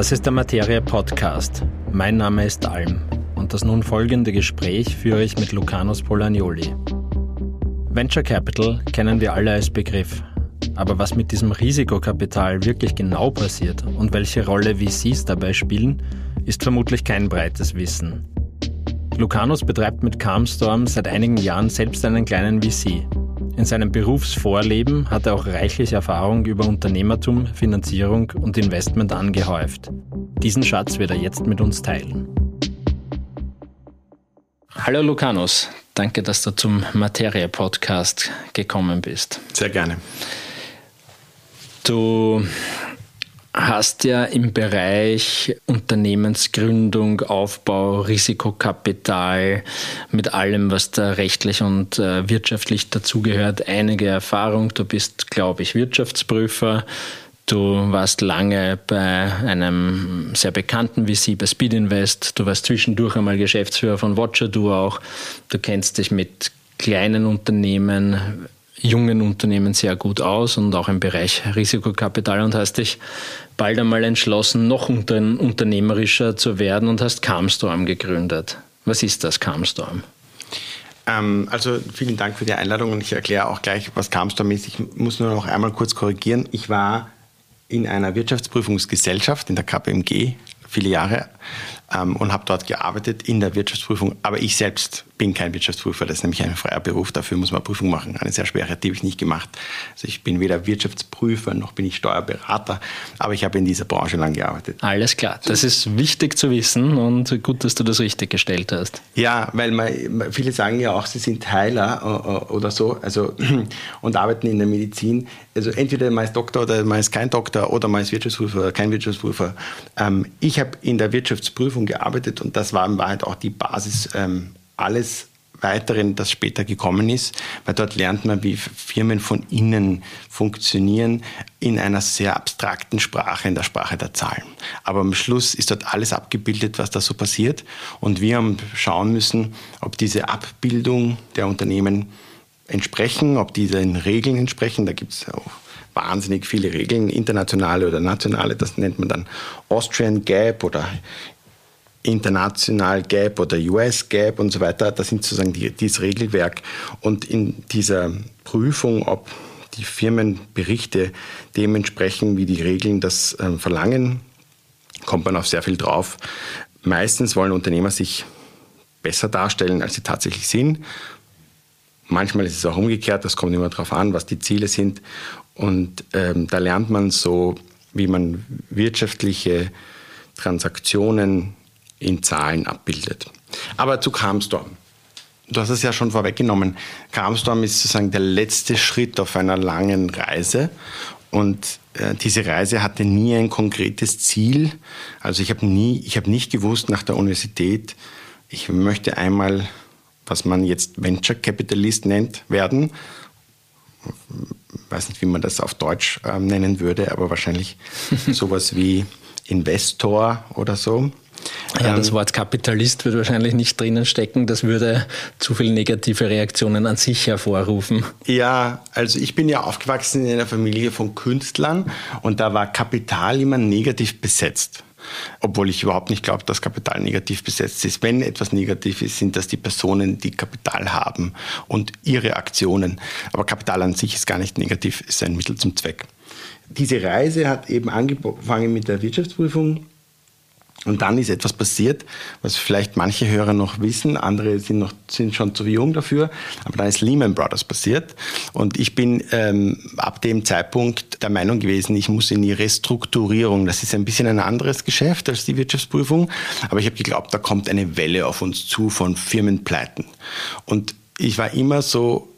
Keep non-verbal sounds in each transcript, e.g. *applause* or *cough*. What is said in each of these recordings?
Das ist der Materie Podcast. Mein Name ist Alm und das nun folgende Gespräch führe ich mit Lucanus Polagnoli. Venture Capital kennen wir alle als Begriff. Aber was mit diesem Risikokapital wirklich genau passiert und welche Rolle VCs dabei spielen, ist vermutlich kein breites Wissen. Lucanus betreibt mit Calmstorm seit einigen Jahren selbst einen kleinen VC. In seinem Berufsvorleben hat er auch reichlich Erfahrung über Unternehmertum, Finanzierung und Investment angehäuft. Diesen Schatz wird er jetzt mit uns teilen. Hallo Lucanus, danke, dass du zum Materie-Podcast gekommen bist. Sehr gerne. Du hast ja im Bereich Unternehmensgründung, Aufbau, Risikokapital mit allem, was da rechtlich und äh, wirtschaftlich dazugehört, einige Erfahrung. Du bist, glaube ich, Wirtschaftsprüfer. Du warst lange bei einem sehr bekannten VC, bei Speed Invest. Du warst zwischendurch einmal Geschäftsführer von Watcher, du auch. Du kennst dich mit kleinen Unternehmen, jungen Unternehmen sehr gut aus und auch im Bereich Risikokapital und hast dich bald einmal entschlossen, noch unternehmerischer zu werden und hast Calmstorm gegründet. Was ist das Calmstorm? Ähm, also vielen Dank für die Einladung und ich erkläre auch gleich, was Calmstorm ist. Ich muss nur noch einmal kurz korrigieren. Ich war in einer Wirtschaftsprüfungsgesellschaft in der KPMG viele Jahre ähm, und habe dort gearbeitet in der Wirtschaftsprüfung. Aber ich selbst bin kein Wirtschaftsprüfer, das ist nämlich ein freier Beruf, dafür muss man Prüfung machen. Eine sehr schwere, die habe ich nicht gemacht. Also ich bin weder Wirtschaftsprüfer noch bin ich Steuerberater, aber ich habe in dieser Branche lang gearbeitet. Alles klar, das ist wichtig zu wissen und gut, dass du das richtig gestellt hast. Ja, weil man, viele sagen ja auch, sie sind Heiler äh, äh, oder so also, *clears throat* und arbeiten in der Medizin. Also entweder man ist Doktor oder man ist kein Doktor oder man ist Wirtschaftsprüfer oder kein Wirtschaftsprüfer. Ähm, ich habe in der Wirtschaftsprüfung gearbeitet und das war in Wahrheit auch die Basis ähm, alles Weiteren, das später gekommen ist, weil dort lernt man, wie Firmen von innen funktionieren in einer sehr abstrakten Sprache, in der Sprache der Zahlen. Aber am Schluss ist dort alles abgebildet, was da so passiert. Und wir haben schauen müssen, ob diese Abbildung der Unternehmen entsprechen, ob diese den Regeln entsprechen. Da gibt es auch wahnsinnig viele Regeln, internationale oder nationale. Das nennt man dann Austrian Gap oder International Gap oder US Gap und so weiter. Das sind sozusagen die, dieses Regelwerk. Und in dieser Prüfung, ob die Firmenberichte dementsprechend, wie die Regeln das äh, verlangen, kommt man auf sehr viel drauf. Meistens wollen Unternehmer sich besser darstellen, als sie tatsächlich sind. Manchmal ist es auch umgekehrt, das kommt immer darauf an, was die Ziele sind. Und ähm, da lernt man so, wie man wirtschaftliche Transaktionen in Zahlen abbildet. Aber zu Calmstorm. Du hast es ja schon vorweggenommen. Calmstorm ist sozusagen der letzte Schritt auf einer langen Reise. Und äh, diese Reise hatte nie ein konkretes Ziel. Also ich habe nie, ich habe nicht gewusst nach der Universität, ich möchte einmal, was man jetzt Venture Capitalist nennt, werden. Ich weiß nicht, wie man das auf Deutsch äh, nennen würde, aber wahrscheinlich *laughs* sowas wie Investor oder so. Ja, das ähm, Wort Kapitalist wird wahrscheinlich nicht drinnen stecken. Das würde zu viele negative Reaktionen an sich hervorrufen. Ja, also ich bin ja aufgewachsen in einer Familie von Künstlern und da war Kapital immer negativ besetzt. Obwohl ich überhaupt nicht glaube, dass Kapital negativ besetzt ist. Wenn etwas negativ ist, sind das die Personen, die Kapital haben und ihre Aktionen. Aber Kapital an sich ist gar nicht negativ, ist ein Mittel zum Zweck. Diese Reise hat eben angefangen mit der Wirtschaftsprüfung und dann ist etwas passiert, was vielleicht manche Hörer noch wissen, andere sind, noch, sind schon zu jung dafür, aber dann ist Lehman Brothers passiert. Und ich bin ähm, ab dem Zeitpunkt der Meinung gewesen, ich muss in die Restrukturierung. Das ist ein bisschen ein anderes Geschäft als die Wirtschaftsprüfung, aber ich habe geglaubt, da kommt eine Welle auf uns zu von Firmenpleiten. Und ich war immer so,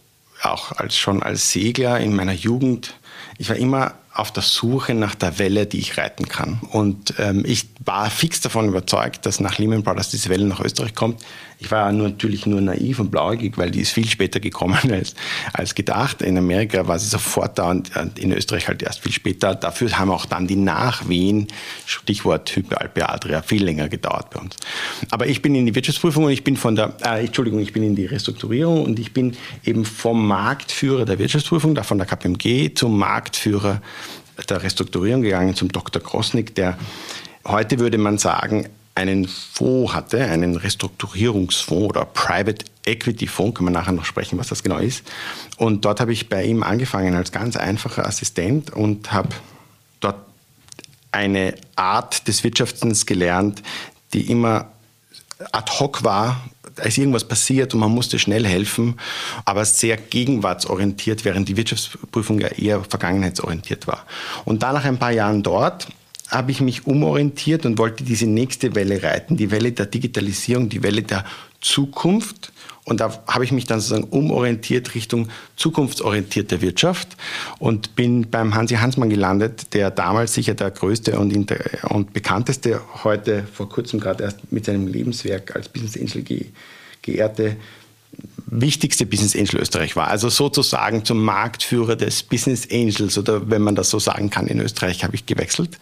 auch als, schon als Segler in meiner Jugend, ich war immer auf der Suche nach der Welle, die ich reiten kann. Und ähm, ich war fix davon überzeugt, dass nach Lehman Brothers diese Welle nach Österreich kommt. Ich war natürlich nur naiv und blauäugig, weil die ist viel später gekommen *laughs* als, als gedacht. In Amerika war sie sofort da und in Österreich halt erst viel später. Dafür haben auch dann die Nachwehen, Stichwort Hyperalpe Adria, viel länger gedauert bei uns. Aber ich bin in die Wirtschaftsprüfung und ich bin von der, äh, Entschuldigung, ich bin in die Restrukturierung und ich bin eben vom Marktführer der Wirtschaftsprüfung, da von der KPMG, zum Marktführer der Restrukturierung gegangen, zum Dr. Krosnick, der heute würde man sagen, einen Fonds hatte, einen Restrukturierungsfonds oder Private Equity Fonds, kann man nachher noch sprechen, was das genau ist. Und dort habe ich bei ihm angefangen als ganz einfacher Assistent und habe dort eine Art des Wirtschaftens gelernt, die immer ad hoc war. Da ist irgendwas passiert und man musste schnell helfen, aber sehr gegenwartsorientiert, während die Wirtschaftsprüfung ja eher vergangenheitsorientiert war. Und dann nach ein paar Jahren dort habe ich mich umorientiert und wollte diese nächste Welle reiten, die Welle der Digitalisierung, die Welle der Zukunft. Und da habe ich mich dann sozusagen umorientiert Richtung zukunftsorientierte Wirtschaft und bin beim Hansi Hansmann gelandet, der damals sicher der größte und, und bekannteste, heute vor kurzem gerade erst mit seinem Lebenswerk als Business Angel ge geehrte wichtigste Business Angel Österreich war. Also sozusagen zum Marktführer des Business Angels oder wenn man das so sagen kann in Österreich habe ich gewechselt.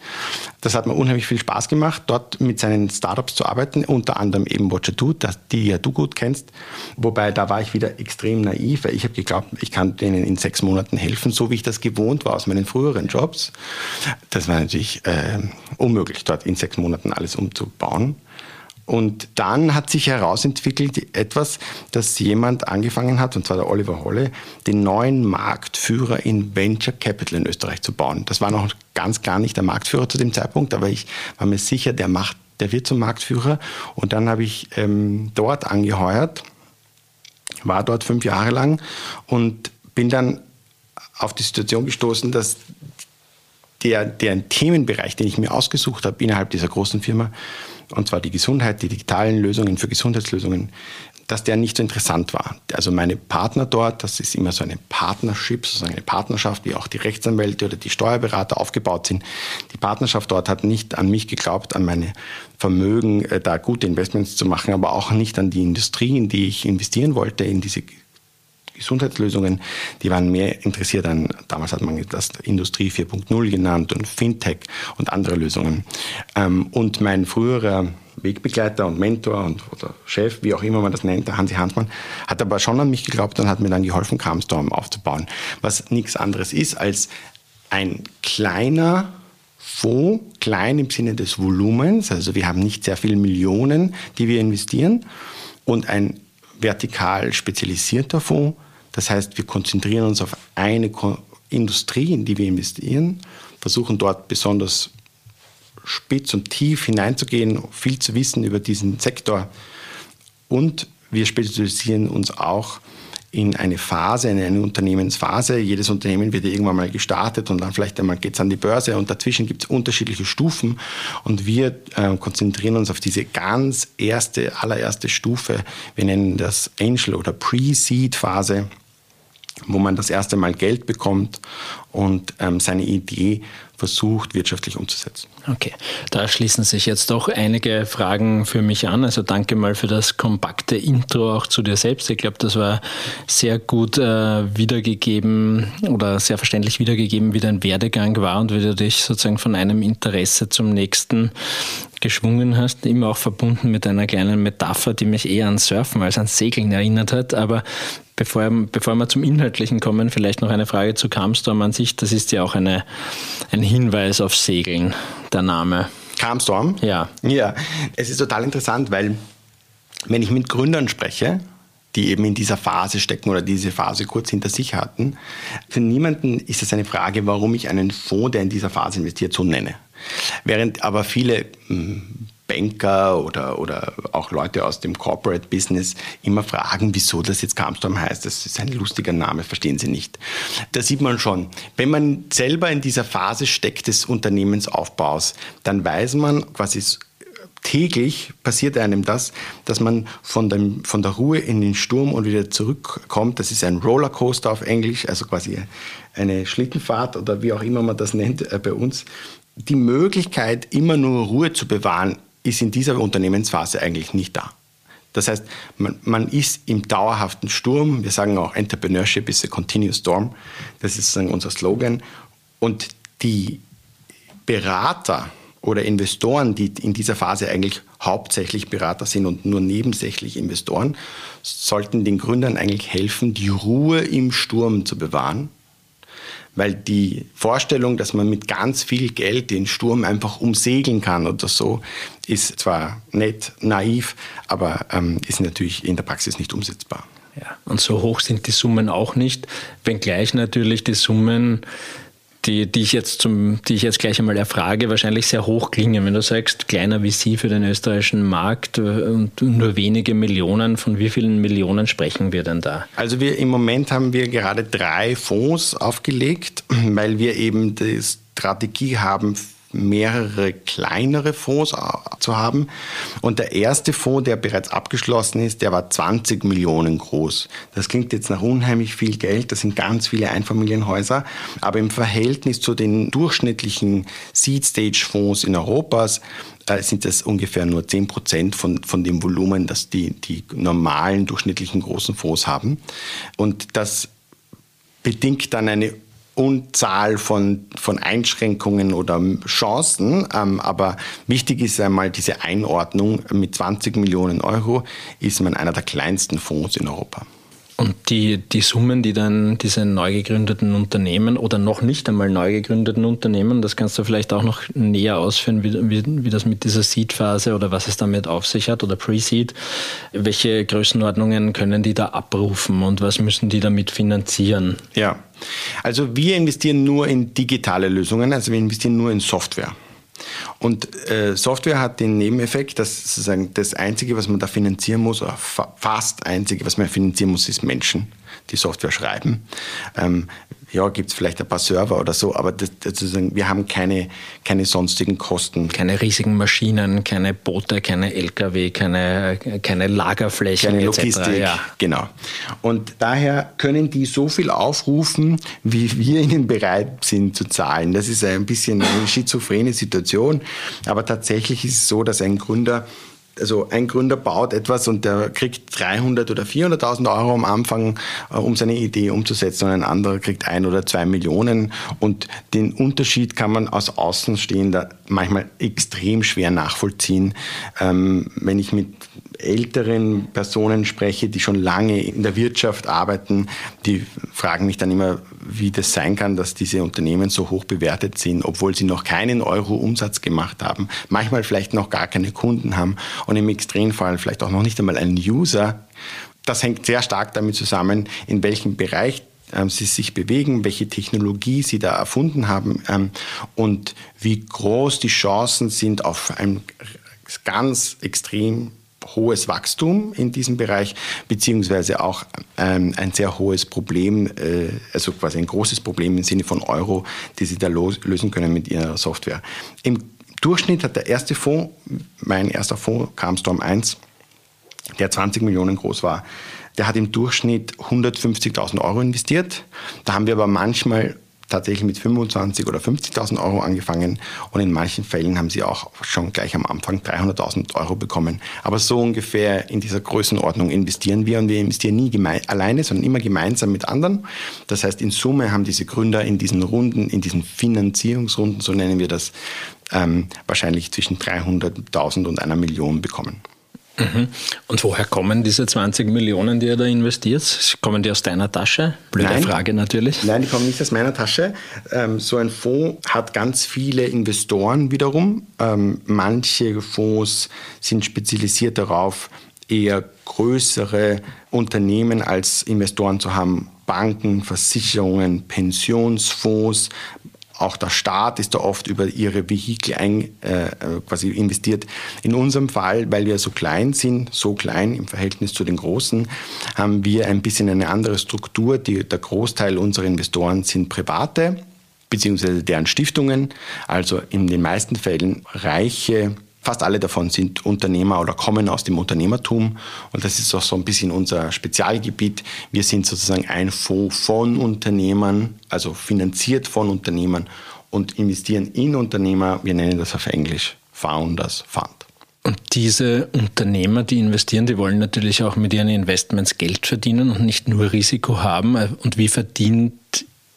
Das hat mir unheimlich viel Spaß gemacht, dort mit seinen Startups zu arbeiten, unter anderem eben Watcher Do, die ja du gut kennst. Wobei da war ich wieder extrem naiv, weil ich habe geglaubt, ich kann denen in sechs Monaten helfen, so wie ich das gewohnt war aus meinen früheren Jobs. Das war natürlich äh, unmöglich, dort in sechs Monaten alles umzubauen. Und dann hat sich herausentwickelt etwas, dass jemand angefangen hat, und zwar der Oliver Holle, den neuen Marktführer in Venture Capital in Österreich zu bauen. Das war noch ganz klar nicht der Marktführer zu dem Zeitpunkt, aber ich war mir sicher, der macht, der wird zum Marktführer. Und dann habe ich ähm, dort angeheuert, war dort fünf Jahre lang und bin dann auf die Situation gestoßen, dass der, der Themenbereich, den ich mir ausgesucht habe innerhalb dieser großen Firma, und zwar die Gesundheit, die digitalen Lösungen für Gesundheitslösungen, dass der nicht so interessant war. Also meine Partner dort, das ist immer so eine Partnership, sozusagen eine Partnerschaft, wie auch die Rechtsanwälte oder die Steuerberater aufgebaut sind. Die Partnerschaft dort hat nicht an mich geglaubt, an meine Vermögen, äh, da gute Investments zu machen, aber auch nicht an die Industrie, in die ich investieren wollte, in diese Gesundheitslösungen, die waren mehr interessiert an, damals hat man das Industrie 4.0 genannt und Fintech und andere Lösungen. Ähm, und mein früherer Wegbegleiter und Mentor und oder Chef, wie auch immer man das nennt, der Hansi Hansmann, hat aber schon an mich geglaubt und hat mir dann geholfen, Calmstorm aufzubauen. Was nichts anderes ist als ein kleiner Fonds, klein im Sinne des Volumens, also wir haben nicht sehr viele Millionen, die wir investieren, und ein vertikal spezialisierter Fonds, das heißt, wir konzentrieren uns auf eine Industrie, in die wir investieren, versuchen dort besonders spitz und tief hineinzugehen, viel zu wissen über diesen Sektor. Und wir spezialisieren uns auch in eine Phase, in eine Unternehmensphase. Jedes Unternehmen wird irgendwann mal gestartet und dann vielleicht einmal geht es an die Börse und dazwischen gibt es unterschiedliche Stufen und wir äh, konzentrieren uns auf diese ganz erste, allererste Stufe. Wir nennen das Angel oder Pre-Seed-Phase wo man das erste Mal Geld bekommt und ähm, seine Idee versucht, wirtschaftlich umzusetzen. Okay, da schließen sich jetzt doch einige Fragen für mich an. Also danke mal für das kompakte Intro auch zu dir selbst. Ich glaube, das war sehr gut äh, wiedergegeben oder sehr verständlich wiedergegeben, wie dein Werdegang war und wie du dich sozusagen von einem Interesse zum nächsten geschwungen hast, immer auch verbunden mit einer kleinen Metapher, die mich eher an Surfen als an Segeln erinnert hat. Aber bevor, bevor wir zum Inhaltlichen kommen, vielleicht noch eine Frage zu Calmstorm an sich. Das ist ja auch eine, ein Hinweis auf Segeln, der Name. Calmstorm? Ja. Ja, es ist total interessant, weil wenn ich mit Gründern spreche, die eben in dieser Phase stecken oder diese Phase kurz hinter sich hatten. Für niemanden ist es eine Frage, warum ich einen Fonds, der in dieser Phase investiert, so nenne. Während aber viele hm, Banker oder, oder auch Leute aus dem Corporate Business immer fragen, wieso das jetzt Calmstorm heißt. Das ist ein lustiger Name, verstehen sie nicht. Da sieht man schon, wenn man selber in dieser Phase steckt des Unternehmensaufbaus, dann weiß man quasi täglich passiert einem das, dass man von, dem, von der Ruhe in den Sturm und wieder zurückkommt. Das ist ein Rollercoaster auf Englisch, also quasi eine Schlittenfahrt oder wie auch immer man das nennt äh, bei uns die Möglichkeit, immer nur Ruhe zu bewahren, ist in dieser Unternehmensphase eigentlich nicht da. Das heißt, man, man, ist im dauerhaften Sturm. Wir sagen auch, Entrepreneurship is a continuous storm. Das ist sozusagen unser Slogan. Und die Berater oder Investoren, die in dieser Phase eigentlich hauptsächlich Berater sind und nur nebensächlich Investoren, sollten den Gründern eigentlich helfen, die Ruhe im Sturm zu bewahren weil die Vorstellung, dass man mit ganz viel Geld den Sturm einfach umsegeln kann oder so, ist zwar nett, naiv, aber ähm, ist natürlich in der Praxis nicht umsetzbar. Ja, und so hoch sind die Summen auch nicht, wenngleich natürlich die Summen die, die, ich jetzt zum, die ich jetzt gleich einmal erfrage, wahrscheinlich sehr hoch klingen. Wenn du sagst, kleiner wie Sie für den österreichischen Markt äh, und nur wenige Millionen, von wie vielen Millionen sprechen wir denn da? Also wir im Moment haben wir gerade drei Fonds aufgelegt, weil wir eben die Strategie haben, mehrere kleinere Fonds zu haben. Und der erste Fonds, der bereits abgeschlossen ist, der war 20 Millionen groß. Das klingt jetzt nach unheimlich viel Geld, das sind ganz viele Einfamilienhäuser, aber im Verhältnis zu den durchschnittlichen Seed-Stage-Fonds in Europas äh, sind das ungefähr nur 10 Prozent von, von dem Volumen, das die, die normalen durchschnittlichen großen Fonds haben. Und das bedingt dann eine Unzahl von, von Einschränkungen oder Chancen. Ähm, aber wichtig ist einmal diese Einordnung. Mit 20 Millionen Euro ist man einer der kleinsten Fonds in Europa. Und die, die Summen, die dann diese neu gegründeten Unternehmen oder noch nicht einmal neu gegründeten Unternehmen, das kannst du vielleicht auch noch näher ausführen, wie, wie, wie das mit dieser Seed-Phase oder was es damit auf sich hat oder Pre-Seed. Welche Größenordnungen können die da abrufen und was müssen die damit finanzieren? Ja, also wir investieren nur in digitale Lösungen, also wir investieren nur in Software. Und äh, Software hat den Nebeneffekt, dass sozusagen das Einzige, was man da finanzieren muss, oder fa fast Einzige, was man finanzieren muss, ist Menschen, die Software schreiben. Ähm, ja, gibt es vielleicht ein paar Server oder so, aber das, das wir haben keine, keine sonstigen Kosten. Keine riesigen Maschinen, keine Boote, keine Lkw, keine, keine Lagerflächen keine Logistik, ja. genau. Und daher können die so viel aufrufen, wie wir ihnen bereit sind zu zahlen. Das ist ein bisschen eine schizophrene Situation, aber tatsächlich ist es so, dass ein Gründer also ein Gründer baut etwas und der kriegt 300 oder 400.000 Euro am Anfang, äh, um seine Idee umzusetzen und ein anderer kriegt ein oder zwei Millionen und den Unterschied kann man als Außenstehender manchmal extrem schwer nachvollziehen. Ähm, wenn ich mit älteren Personen spreche, die schon lange in der Wirtschaft arbeiten, die fragen mich dann immer, wie das sein kann, dass diese Unternehmen so hoch bewertet sind, obwohl sie noch keinen Euro Umsatz gemacht haben, manchmal vielleicht noch gar keine Kunden haben und im Extremfall vielleicht auch noch nicht einmal einen User. Das hängt sehr stark damit zusammen, in welchem Bereich ähm, sie sich bewegen, welche Technologie sie da erfunden haben ähm, und wie groß die Chancen sind auf ein ganz extrem hohes Wachstum in diesem Bereich, beziehungsweise auch ähm, ein sehr hohes Problem, äh, also quasi ein großes Problem im Sinne von Euro, die sie da lösen können mit ihrer Software. Im Durchschnitt hat der erste Fonds, mein erster Fonds, Calmstorm 1, der 20 Millionen groß war, der hat im Durchschnitt 150.000 Euro investiert. Da haben wir aber manchmal tatsächlich mit 25 oder 50.000 Euro angefangen und in manchen Fällen haben sie auch schon gleich am Anfang 300.000 Euro bekommen. Aber so ungefähr in dieser Größenordnung investieren wir und wir investieren nie alleine, sondern immer gemeinsam mit anderen. Das heißt, in Summe haben diese Gründer in diesen Runden, in diesen Finanzierungsrunden, so nennen wir das, ähm, wahrscheinlich zwischen 300.000 und einer Million bekommen. Mhm. Und woher kommen diese 20 Millionen, die ihr da investiert? Kommen die aus deiner Tasche? Blöde Nein. Frage natürlich. Nein, die kommen nicht aus meiner Tasche. Ähm, so ein Fonds hat ganz viele Investoren wiederum. Ähm, manche Fonds sind spezialisiert darauf, eher größere Unternehmen als Investoren zu haben. Banken, Versicherungen, Pensionsfonds, auch der Staat ist da oft über ihre Vehikel ein, äh, quasi investiert. In unserem Fall, weil wir so klein sind, so klein im Verhältnis zu den Großen, haben wir ein bisschen eine andere Struktur. Die, der Großteil unserer Investoren sind Private beziehungsweise deren Stiftungen, also in den meisten Fällen reiche Fast alle davon sind Unternehmer oder kommen aus dem Unternehmertum. Und das ist auch so ein bisschen unser Spezialgebiet. Wir sind sozusagen ein Fonds von Unternehmern, also finanziert von Unternehmern und investieren in Unternehmer. Wir nennen das auf Englisch Founders Fund. Und diese Unternehmer, die investieren, die wollen natürlich auch mit ihren Investments Geld verdienen und nicht nur Risiko haben. Und wie verdient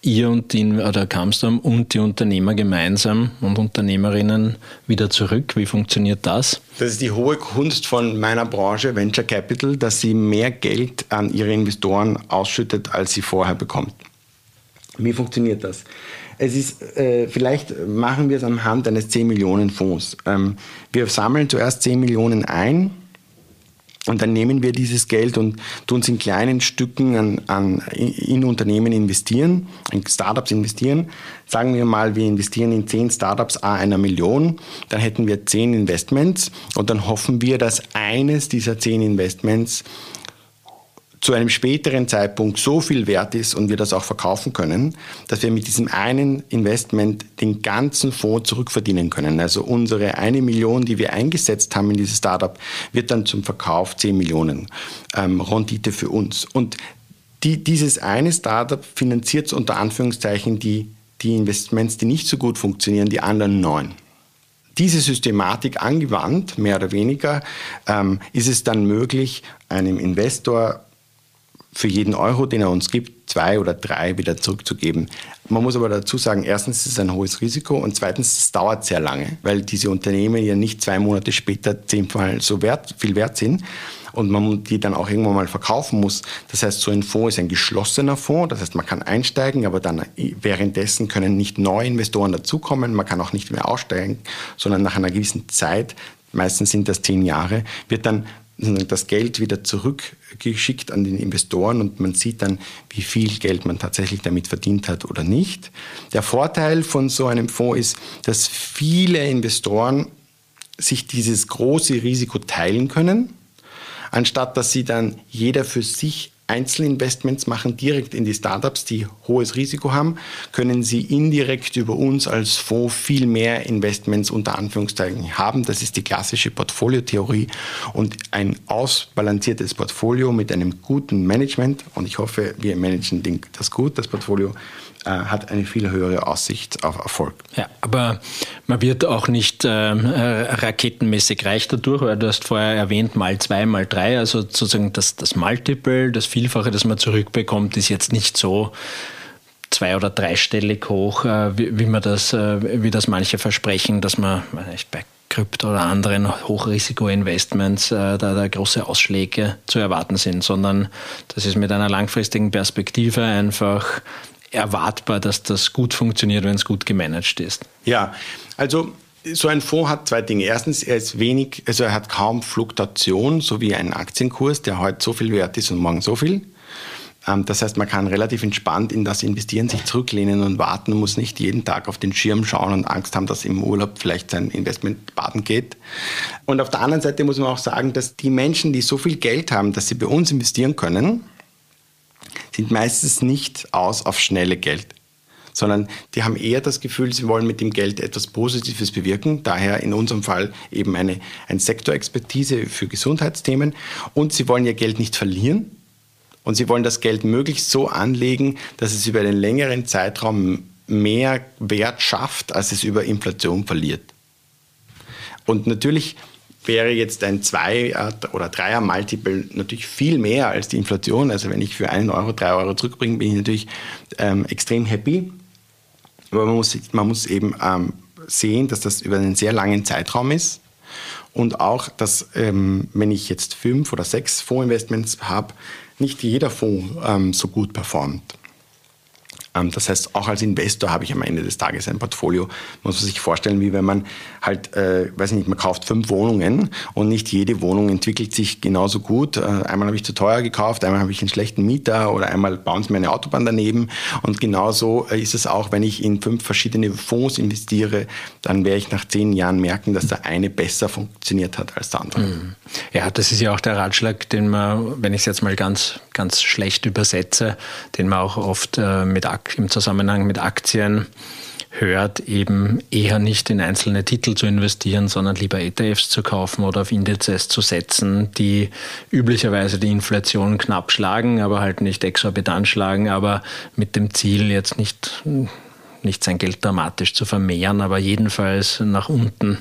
ihr und die, oder Kamstorm und die Unternehmer gemeinsam und Unternehmerinnen wieder zurück? Wie funktioniert das? Das ist die hohe Kunst von meiner Branche, Venture Capital, dass sie mehr Geld an ihre Investoren ausschüttet, als sie vorher bekommt. Wie funktioniert das? Es ist, äh, vielleicht machen wir es anhand eines 10 Millionen Fonds. Ähm, wir sammeln zuerst 10 Millionen ein und dann nehmen wir dieses Geld und tun es in kleinen Stücken an, an, in Unternehmen investieren, in Startups investieren. Sagen wir mal, wir investieren in zehn Startups a einer Million, dann hätten wir zehn Investments und dann hoffen wir, dass eines dieser zehn Investments zu einem späteren Zeitpunkt so viel wert ist und wir das auch verkaufen können, dass wir mit diesem einen Investment den ganzen Fonds zurückverdienen können. Also unsere eine Million, die wir eingesetzt haben in dieses Startup, wird dann zum Verkauf 10 Millionen ähm, Rendite für uns. Und die, dieses eine Startup finanziert unter Anführungszeichen die, die Investments, die nicht so gut funktionieren, die anderen neun diese Systematik angewandt, mehr oder weniger, ähm, ist es dann möglich, einem Investor für jeden Euro, den er uns gibt, zwei oder drei wieder zurückzugeben. Man muss aber dazu sagen, erstens ist es ein hohes Risiko und zweitens, es dauert sehr lange, weil diese Unternehmen ja nicht zwei Monate später zehnmal so wert, viel wert sind und man die dann auch irgendwann mal verkaufen muss. Das heißt, so ein Fonds ist ein geschlossener Fonds, das heißt, man kann einsteigen, aber dann währenddessen können nicht neue Investoren dazukommen, man kann auch nicht mehr aussteigen, sondern nach einer gewissen Zeit meistens sind das zehn Jahre, wird dann das Geld wieder zurückgeschickt an den Investoren und man sieht dann, wie viel Geld man tatsächlich damit verdient hat oder nicht. Der Vorteil von so einem Fonds ist, dass viele Investoren sich dieses große Risiko teilen können, anstatt dass sie dann jeder für sich Einzelinvestments machen, direkt in die Startups, die hohes Risiko haben, können sie indirekt über uns als Fonds viel mehr Investments unter Anführungszeichen haben. Das ist die klassische Portfoliotheorie und ein ausbalanciertes Portfolio mit einem guten Management. Und ich hoffe, wir managen das gut, das Portfolio äh, hat eine viel höhere Aussicht auf Erfolg. Ja, aber man wird auch nicht äh, raketenmäßig reich dadurch, weil du hast vorher erwähnt, mal zwei, mal drei, also sozusagen das, das Multiple, das Vielfache, das man zurückbekommt, ist jetzt nicht so zwei- oder dreistellig hoch, äh, wie, wie, man das, äh, wie das manche versprechen, dass man ich, bei Krypto oder anderen Hochrisiko-Investments äh, da, da große Ausschläge zu erwarten sind, sondern das ist mit einer langfristigen Perspektive einfach erwartbar, dass das gut funktioniert, wenn es gut gemanagt ist? Ja, also so ein Fonds hat zwei Dinge. Erstens, er ist wenig, also er hat kaum Fluktuation, so wie ein Aktienkurs, der heute so viel wert ist und morgen so viel. Ähm, das heißt, man kann relativ entspannt in das investieren, sich zurücklehnen und warten, muss nicht jeden Tag auf den Schirm schauen und Angst haben, dass im Urlaub vielleicht sein Investment baden geht. Und auf der anderen Seite muss man auch sagen, dass die Menschen, die so viel Geld haben, dass sie bei uns investieren können, sind meistens nicht aus auf schnelle Geld, sondern die haben eher das Gefühl, sie wollen mit dem Geld etwas Positives bewirken. Daher in unserem Fall eben eine, eine Sektorexpertise für Gesundheitsthemen. Und sie wollen ihr Geld nicht verlieren. Und sie wollen das Geld möglichst so anlegen, dass es über einen längeren Zeitraum mehr Wert schafft, als es über Inflation verliert. Und natürlich wäre jetzt ein Zweier- oder Dreier-Multiple natürlich viel mehr als die Inflation. Also wenn ich für einen Euro drei Euro zurückbringe, bin ich natürlich ähm, extrem happy. Aber man muss, man muss eben ähm, sehen, dass das über einen sehr langen Zeitraum ist. Und auch, dass ähm, wenn ich jetzt fünf oder sechs Fondsinvestments habe, nicht jeder Fonds ähm, so gut performt. Ähm, das heißt, auch als Investor habe ich am Ende des Tages ein Portfolio. Muss man sich vorstellen, wie wenn man halt, äh, weiß nicht, man kauft fünf Wohnungen und nicht jede Wohnung entwickelt sich genauso gut. Äh, einmal habe ich zu teuer gekauft, einmal habe ich einen schlechten Mieter oder einmal bauen sie mir eine Autobahn daneben. Und genauso äh, ist es auch, wenn ich in fünf verschiedene Fonds investiere, dann werde ich nach zehn Jahren merken, dass der eine besser funktioniert hat als der andere. Mhm. Ja, das ist ja auch der Ratschlag, den man, wenn ich es jetzt mal ganz, ganz schlecht übersetze, den man auch oft äh, mit im Zusammenhang mit Aktien hört, eben eher nicht in einzelne Titel zu investieren, sondern lieber ETFs zu kaufen oder auf Indizes zu setzen, die üblicherweise die Inflation knapp schlagen, aber halt nicht exorbitant schlagen, aber mit dem Ziel jetzt nicht nicht sein Geld dramatisch zu vermehren, aber jedenfalls nach unten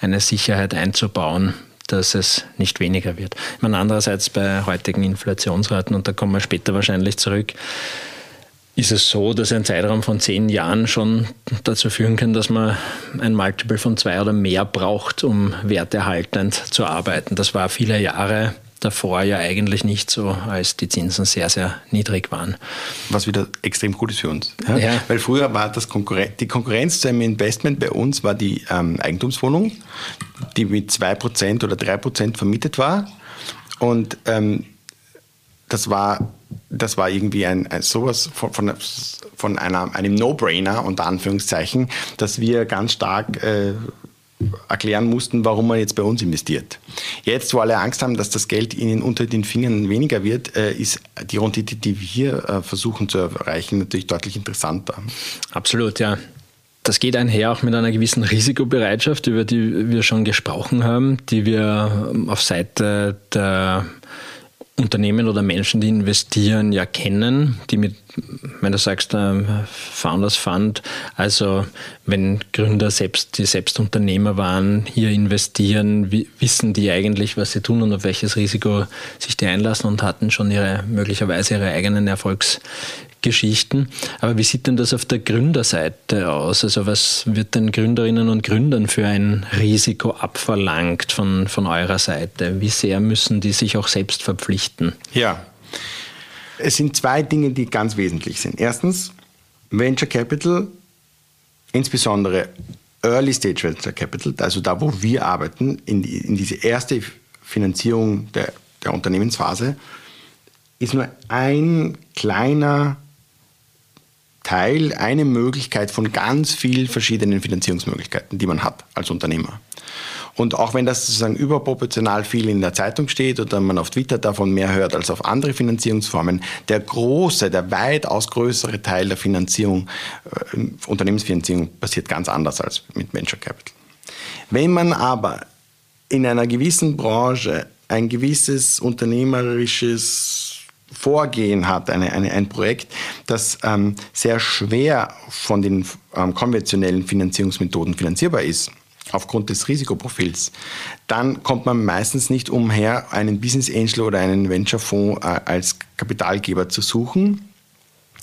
eine Sicherheit einzubauen, dass es nicht weniger wird. Ich meine, andererseits bei heutigen Inflationsraten, und da kommen wir später wahrscheinlich zurück, ist es so, dass ein Zeitraum von zehn Jahren schon dazu führen kann, dass man ein Multiple von zwei oder mehr braucht, um werterhaltend zu arbeiten. Das war viele Jahre davor ja eigentlich nicht so, als die Zinsen sehr, sehr niedrig waren. Was wieder extrem gut ist für uns. Ja? Ja. Weil früher war das Konkurren die Konkurrenz zu einem Investment bei uns war die ähm, Eigentumswohnung, die mit 2% oder 3% vermietet war. Und ähm, das war das war irgendwie ein, ein sowas von, von, von einer, einem No-Brainer, unter Anführungszeichen, dass wir ganz stark äh, erklären mussten, warum man jetzt bei uns investiert. Jetzt, wo alle Angst haben, dass das Geld ihnen unter den Fingern weniger wird, äh, ist die Rendite, die wir äh, versuchen zu erreichen, natürlich deutlich interessanter. Absolut, ja. Das geht einher auch mit einer gewissen Risikobereitschaft, über die wir schon gesprochen haben, die wir auf Seite der Unternehmen oder Menschen, die investieren, ja kennen, die mit, wenn du sagst, äh, Founders Fund, also wenn Gründer selbst, die selbst Unternehmer waren, hier investieren, wissen die eigentlich, was sie tun und auf welches Risiko sich die einlassen und hatten schon ihre, möglicherweise ihre eigenen Erfolgs Geschichten. Aber wie sieht denn das auf der Gründerseite aus? Also was wird den Gründerinnen und Gründern für ein Risiko abverlangt von, von eurer Seite? Wie sehr müssen die sich auch selbst verpflichten? Ja, es sind zwei Dinge, die ganz wesentlich sind. Erstens, Venture Capital, insbesondere Early Stage Venture Capital, also da, wo wir arbeiten, in, die, in diese erste Finanzierung der, der Unternehmensphase, ist nur ein kleiner Teil, eine Möglichkeit von ganz vielen verschiedenen Finanzierungsmöglichkeiten, die man hat als Unternehmer. Und auch wenn das sozusagen überproportional viel in der Zeitung steht oder man auf Twitter davon mehr hört als auf andere Finanzierungsformen, der große, der weitaus größere Teil der Finanzierung, äh, Unternehmensfinanzierung passiert ganz anders als mit Venture Capital. Wenn man aber in einer gewissen Branche ein gewisses unternehmerisches Vorgehen hat, eine, eine, ein Projekt, das ähm, sehr schwer von den ähm, konventionellen Finanzierungsmethoden finanzierbar ist, aufgrund des Risikoprofils, dann kommt man meistens nicht umher, einen Business Angel oder einen Venture-Fonds äh, als Kapitalgeber zu suchen.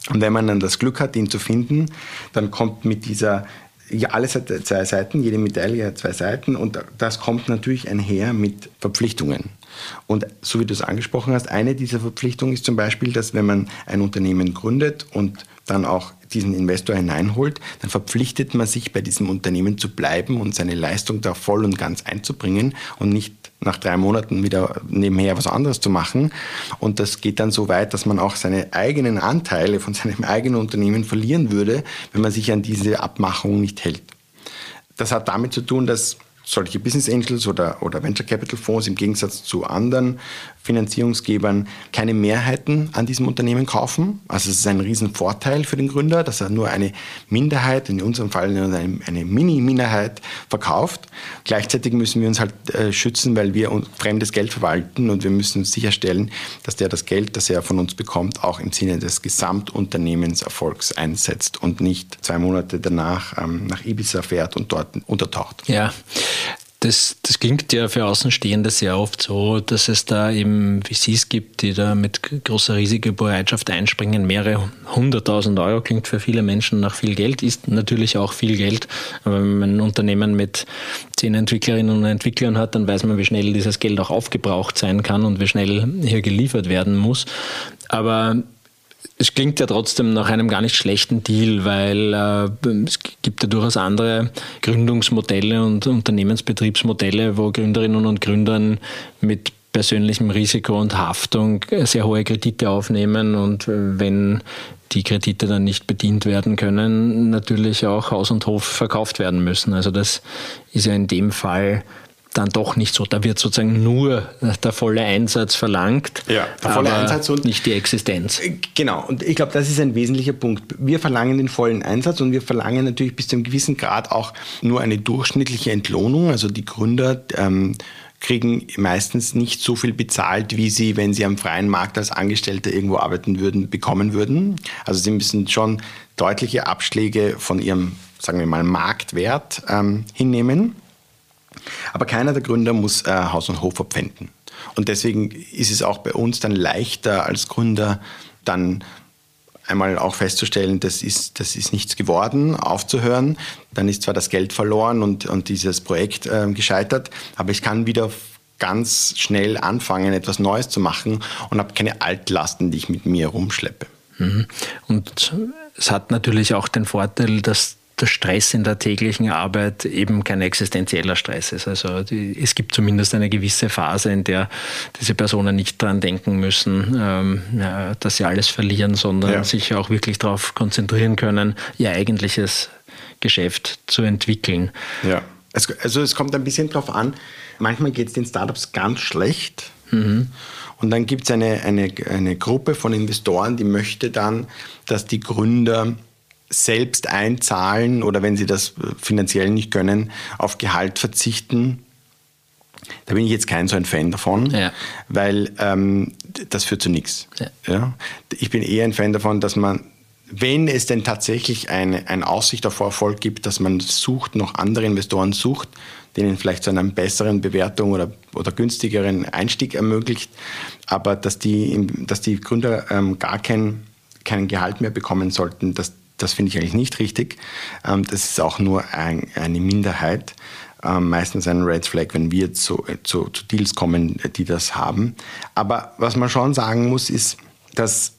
Und wenn man dann das Glück hat, ihn zu finden, dann kommt mit dieser ja, alles hat zwei Seiten, jede Medaille hat zwei Seiten und das kommt natürlich einher mit Verpflichtungen. Und so wie du es angesprochen hast, eine dieser Verpflichtungen ist zum Beispiel, dass wenn man ein Unternehmen gründet und dann auch diesen Investor hineinholt, dann verpflichtet man sich bei diesem Unternehmen zu bleiben und seine Leistung da voll und ganz einzubringen und nicht nach drei Monaten wieder nebenher was anderes zu machen. Und das geht dann so weit, dass man auch seine eigenen Anteile von seinem eigenen Unternehmen verlieren würde, wenn man sich an diese Abmachung nicht hält. Das hat damit zu tun, dass solche Business Angels oder, oder Venture Capital Fonds im Gegensatz zu anderen Finanzierungsgebern keine Mehrheiten an diesem Unternehmen kaufen. Also es ist ein Riesenvorteil für den Gründer, dass er nur eine Minderheit, in unserem Fall eine, eine Mini-Minderheit verkauft. Gleichzeitig müssen wir uns halt äh, schützen, weil wir fremdes Geld verwalten und wir müssen sicherstellen, dass der das Geld, das er von uns bekommt, auch im Sinne des Gesamtunternehmenserfolgs einsetzt und nicht zwei Monate danach ähm, nach Ibiza fährt und dort untertaucht. Ja, das, das klingt ja für Außenstehende sehr oft so, dass es da eben VCs gibt, die da mit großer Risikobereitschaft einspringen. Mehrere hunderttausend Euro klingt für viele Menschen nach viel Geld, ist natürlich auch viel Geld. Aber wenn man ein Unternehmen mit zehn Entwicklerinnen und Entwicklern hat, dann weiß man, wie schnell dieses Geld auch aufgebraucht sein kann und wie schnell hier geliefert werden muss. Aber es klingt ja trotzdem nach einem gar nicht schlechten Deal, weil äh, es gibt ja durchaus andere Gründungsmodelle und Unternehmensbetriebsmodelle, wo Gründerinnen und Gründern mit persönlichem Risiko und Haftung sehr hohe Kredite aufnehmen und wenn die Kredite dann nicht bedient werden können, natürlich auch Haus und Hof verkauft werden müssen. Also das ist ja in dem Fall dann doch nicht so. Da wird sozusagen nur der volle Einsatz verlangt, ja, der volle Einsatz und nicht die Existenz. Äh, genau, und ich glaube, das ist ein wesentlicher Punkt. Wir verlangen den vollen Einsatz und wir verlangen natürlich bis zu einem gewissen Grad auch nur eine durchschnittliche Entlohnung. Also die Gründer ähm, kriegen meistens nicht so viel bezahlt, wie sie, wenn sie am freien Markt als Angestellte irgendwo arbeiten würden, bekommen würden. Also sie müssen schon deutliche Abschläge von ihrem, sagen wir mal, Marktwert ähm, hinnehmen. Aber keiner der Gründer muss äh, Haus und Hof verpfänden. Und deswegen ist es auch bei uns dann leichter als Gründer dann einmal auch festzustellen, das ist, das ist nichts geworden, aufzuhören. Dann ist zwar das Geld verloren und, und dieses Projekt äh, gescheitert, aber ich kann wieder ganz schnell anfangen, etwas Neues zu machen und habe keine Altlasten, die ich mit mir rumschleppe. Mhm. Und es hat natürlich auch den Vorteil, dass der Stress in der täglichen Arbeit eben kein existenzieller Stress ist. Also die, es gibt zumindest eine gewisse Phase, in der diese Personen nicht daran denken müssen, ähm, ja, dass sie alles verlieren, sondern ja. sich auch wirklich darauf konzentrieren können, ihr eigentliches Geschäft zu entwickeln. Ja, es, also es kommt ein bisschen darauf an, manchmal geht es den Startups ganz schlecht. Mhm. Und dann gibt es eine, eine, eine Gruppe von Investoren, die möchte dann, dass die Gründer selbst einzahlen oder wenn sie das finanziell nicht können, auf Gehalt verzichten. Da bin ich jetzt kein so ein Fan davon, ja. weil ähm, das führt zu nichts. Ja. ja. Ich bin eher ein Fan davon, dass man, wenn es denn tatsächlich eine, eine Aussicht auf Erfolg gibt, dass man sucht, noch andere Investoren sucht, denen vielleicht zu einer besseren Bewertung oder, oder günstigeren Einstieg ermöglicht, aber dass die, dass die Gründer ähm, gar kein, kein Gehalt mehr bekommen sollten, dass das finde ich eigentlich nicht richtig. Ähm, das ist auch nur ein, eine Minderheit. Ähm, meistens ein Red Flag, wenn wir zu, zu, zu Deals kommen, die das haben. Aber was man schon sagen muss, ist, dass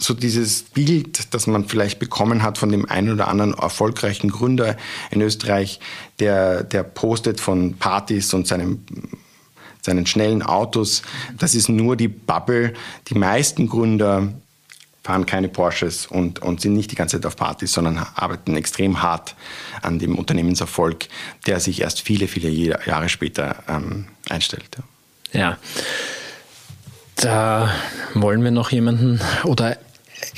so dieses Bild, das man vielleicht bekommen hat von dem einen oder anderen erfolgreichen Gründer in Österreich, der, der postet von Partys und seinem, seinen schnellen Autos, das ist nur die Bubble. Die meisten Gründer fahren keine Porsches und, und sind nicht die ganze Zeit auf Partys, sondern arbeiten extrem hart an dem Unternehmenserfolg, der sich erst viele, viele Jahre später ähm, einstellt. Ja, da wollen wir noch jemanden oder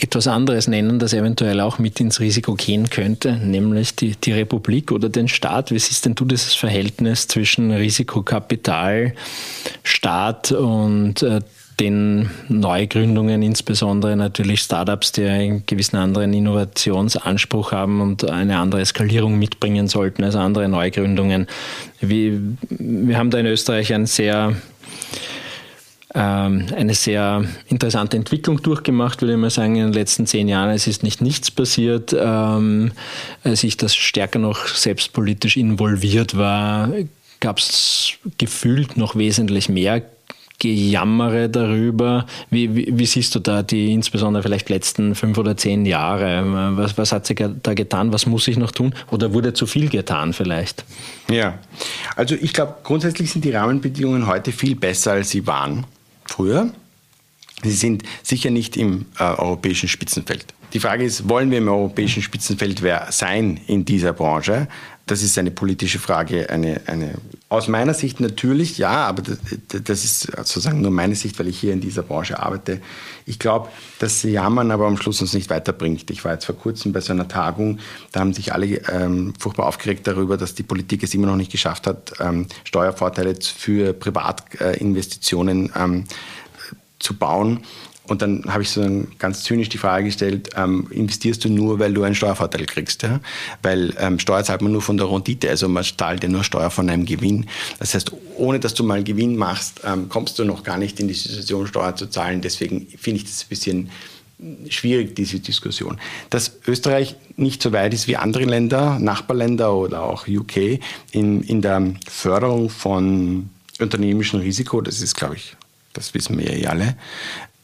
etwas anderes nennen, das eventuell auch mit ins Risiko gehen könnte, nämlich die, die Republik oder den Staat. Wie siehst denn du dieses Verhältnis zwischen Risikokapital, Staat und äh, den Neugründungen, insbesondere natürlich Startups, die einen gewissen anderen Innovationsanspruch haben und eine andere Eskalierung mitbringen sollten als andere Neugründungen. Wie, wir haben da in Österreich ein sehr ähm, eine sehr interessante Entwicklung durchgemacht, würde ich mal sagen, in den letzten zehn Jahren. Es ist nicht nichts passiert. Ähm, als ich das stärker noch selbstpolitisch involviert war, gab es gefühlt noch wesentlich mehr Gejammere darüber. Wie, wie, wie, siehst du da die insbesondere vielleicht letzten fünf oder zehn Jahre? Was, was hat sich da getan? Was muss ich noch tun? Oder wurde zu viel getan vielleicht? Ja, also ich glaube, grundsätzlich sind die Rahmenbedingungen heute viel besser, als sie waren früher. Sie sind sicher nicht im äh, europäischen Spitzenfeld. Die Frage ist, wollen wir im europäischen Spitzenfeld sein in dieser Branche? Das ist eine politische Frage, eine, eine aus meiner Sicht natürlich ja, aber das, ist sozusagen nur meine Sicht, weil ich hier in dieser Branche arbeite. Ich glaube, dass Jammern aber am Schluss uns nicht weiterbringt. Ich war jetzt vor kurzem bei so einer Tagung, da haben sich alle ähm, furchtbar aufgeregt darüber, dass die Politik es immer noch nicht geschafft hat, ähm, Steuervorteile für Privatinvestitionen ähm, zu bauen. Und dann habe ich so ganz zynisch die Frage gestellt, ähm, investierst du nur, weil du einen Steuervorteil kriegst? Ja? Weil ähm, Steuer zahlt man nur von der Rendite, also man zahlt ja nur Steuer von einem Gewinn. Das heißt, ohne dass du mal Gewinn machst, ähm, kommst du noch gar nicht in die Situation, Steuer zu zahlen. Deswegen finde ich das ein bisschen schwierig, diese Diskussion. Dass Österreich nicht so weit ist wie andere Länder, Nachbarländer oder auch UK in, in der Förderung von unternehmerischem Risiko, das ist, glaube ich, das wissen wir ja eh alle.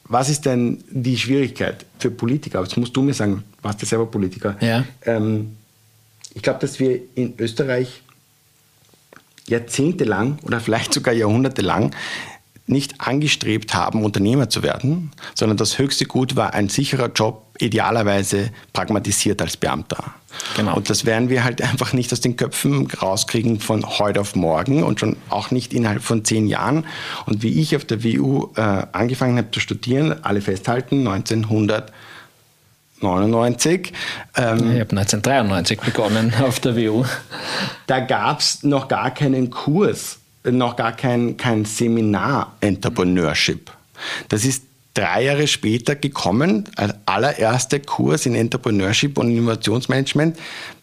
Was ist denn die Schwierigkeit für Politiker? Das musst du mir sagen, du warst ja selber Politiker. Ja. Ähm, ich glaube, dass wir in Österreich jahrzehntelang oder vielleicht sogar jahrhundertelang nicht angestrebt haben, Unternehmer zu werden, sondern das höchste Gut war ein sicherer Job, idealerweise pragmatisiert als Beamter. Genau. Und das werden wir halt *laughs* einfach nicht aus den Köpfen rauskriegen von heute auf morgen und schon auch nicht innerhalb von zehn Jahren. Und wie ich auf der WU äh, angefangen habe zu studieren, alle festhalten, 1999. Ähm, ich habe 1993 begonnen auf der WU. Da gab es noch gar keinen Kurs noch gar kein, kein Seminar Entrepreneurship. Das ist drei Jahre später gekommen, als allererster Kurs in Entrepreneurship und Innovationsmanagement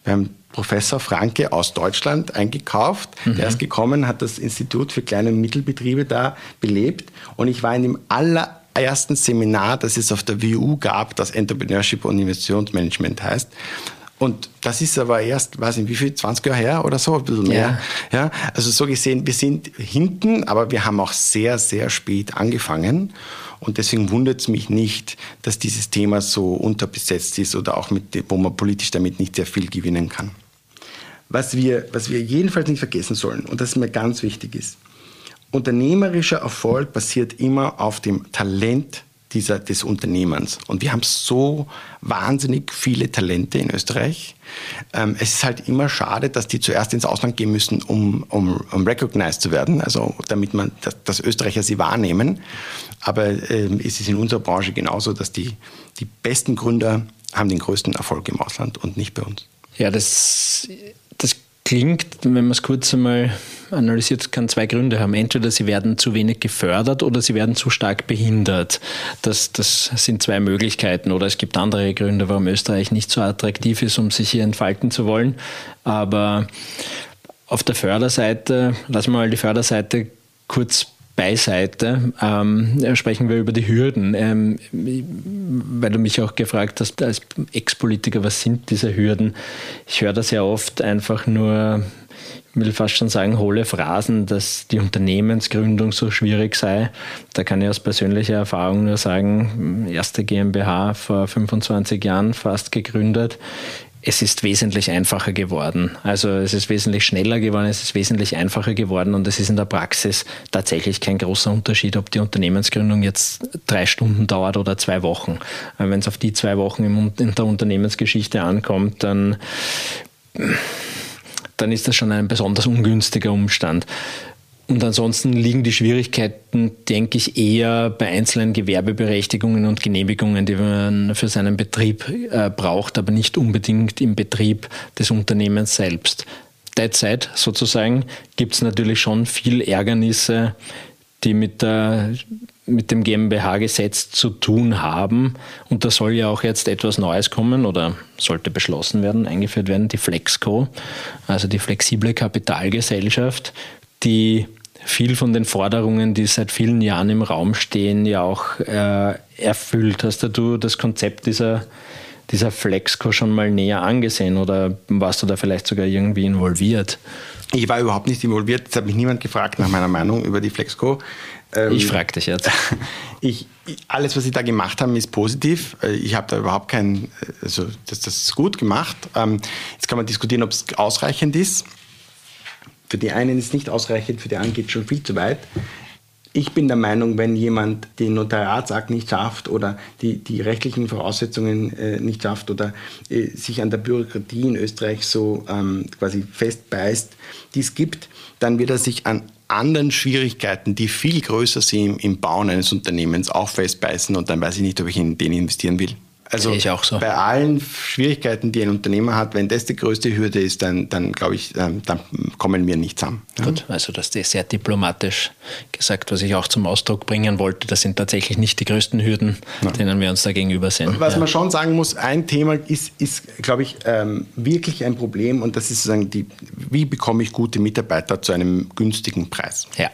beim Professor Franke aus Deutschland eingekauft. Mhm. Der ist gekommen, hat das Institut für kleine und Mittelbetriebe da belebt und ich war in dem allerersten Seminar, das es auf der WU gab, das Entrepreneurship und Innovationsmanagement heißt. Und das ist aber erst, weiß nicht, wie viel, 20 Jahre her oder so, ein bisschen mehr. Ja. ja. Also so gesehen, wir sind hinten, aber wir haben auch sehr, sehr spät angefangen. Und deswegen wundert es mich nicht, dass dieses Thema so unterbesetzt ist oder auch mit, wo man politisch damit nicht sehr viel gewinnen kann. Was wir, was wir jedenfalls nicht vergessen sollen, und das mir ganz wichtig ist, unternehmerischer Erfolg basiert immer auf dem Talent dieser, des Unternehmens. Und wir haben so wahnsinnig viele Talente in Österreich. Ähm, es ist halt immer schade, dass die zuerst ins Ausland gehen müssen, um, um, um recognized zu werden, also damit man, dass, dass Österreicher sie wahrnehmen. Aber ähm, es ist in unserer Branche genauso, dass die, die besten Gründer haben den größten Erfolg im Ausland und nicht bei uns. Ja, das, klingt, wenn man es kurz einmal analysiert, kann zwei Gründe haben. Entweder sie werden zu wenig gefördert oder sie werden zu stark behindert. Das, das sind zwei Möglichkeiten. Oder es gibt andere Gründe, warum Österreich nicht so attraktiv ist, um sich hier entfalten zu wollen. Aber auf der Förderseite, lassen wir mal die Förderseite kurz beiseite, ähm, sprechen wir über die Hürden. Ähm, weil du mich auch gefragt hast, als Ex-Politiker, was sind diese Hürden? Ich höre das ja oft einfach nur, ich will fast schon sagen, hohle Phrasen, dass die Unternehmensgründung so schwierig sei. Da kann ich aus persönlicher Erfahrung nur sagen, erste GmbH vor 25 Jahren fast gegründet es ist wesentlich einfacher geworden. Also es ist wesentlich schneller geworden, es ist wesentlich einfacher geworden und es ist in der Praxis tatsächlich kein großer Unterschied, ob die Unternehmensgründung jetzt drei Stunden dauert oder zwei Wochen. Wenn es auf die zwei Wochen in der Unternehmensgeschichte ankommt, dann, dann ist das schon ein besonders ungünstiger Umstand. Und ansonsten liegen die Schwierigkeiten, denke ich, eher bei einzelnen Gewerbeberechtigungen und Genehmigungen, die man für seinen Betrieb äh, braucht, aber nicht unbedingt im Betrieb des Unternehmens selbst. Derzeit sozusagen gibt es natürlich schon viel Ärgernisse, die mit, der, mit dem GmbH-Gesetz zu tun haben. Und da soll ja auch jetzt etwas Neues kommen oder sollte beschlossen werden, eingeführt werden, die Flexco, also die flexible Kapitalgesellschaft, die viel von den Forderungen, die seit vielen Jahren im Raum stehen, ja auch äh, erfüllt. Hast du das Konzept dieser, dieser Flexco schon mal näher angesehen oder warst du da vielleicht sogar irgendwie involviert? Ich war überhaupt nicht involviert. Es hat mich niemand gefragt nach meiner Meinung über die Flexco. Ähm, ich frage dich jetzt. *laughs* Ich, alles, was sie da gemacht haben, ist positiv. Äh, ich habe da überhaupt kein, also das, das ist gut gemacht. Ähm, jetzt kann man diskutieren, ob es ausreichend ist. Für die einen ist es nicht ausreichend, für die anderen geht es schon viel zu weit. Ich bin der Meinung, wenn jemand den Notariatsakt nicht schafft oder die, die rechtlichen Voraussetzungen äh, nicht schafft oder äh, sich an der Bürokratie in Österreich so ähm, quasi festbeißt, die es gibt, dann wird er sich an anderen Schwierigkeiten, die viel größer sind im Bauen eines Unternehmens, auch festbeißen und dann weiß ich nicht, ob ich in den investieren will. Also so. bei allen Schwierigkeiten, die ein Unternehmer hat, wenn das die größte Hürde ist, dann, dann glaube ich, ähm, dann kommen wir nicht zusammen. Gut, also das ist sehr diplomatisch gesagt, was ich auch zum Ausdruck bringen wollte. Das sind tatsächlich nicht die größten Hürden, ja. denen wir uns da gegenüber sehen. Was ja. man schon sagen muss, ein Thema ist, ist glaube ich, ähm, wirklich ein Problem und das ist sozusagen die, wie bekomme ich gute Mitarbeiter zu einem günstigen Preis? Ja.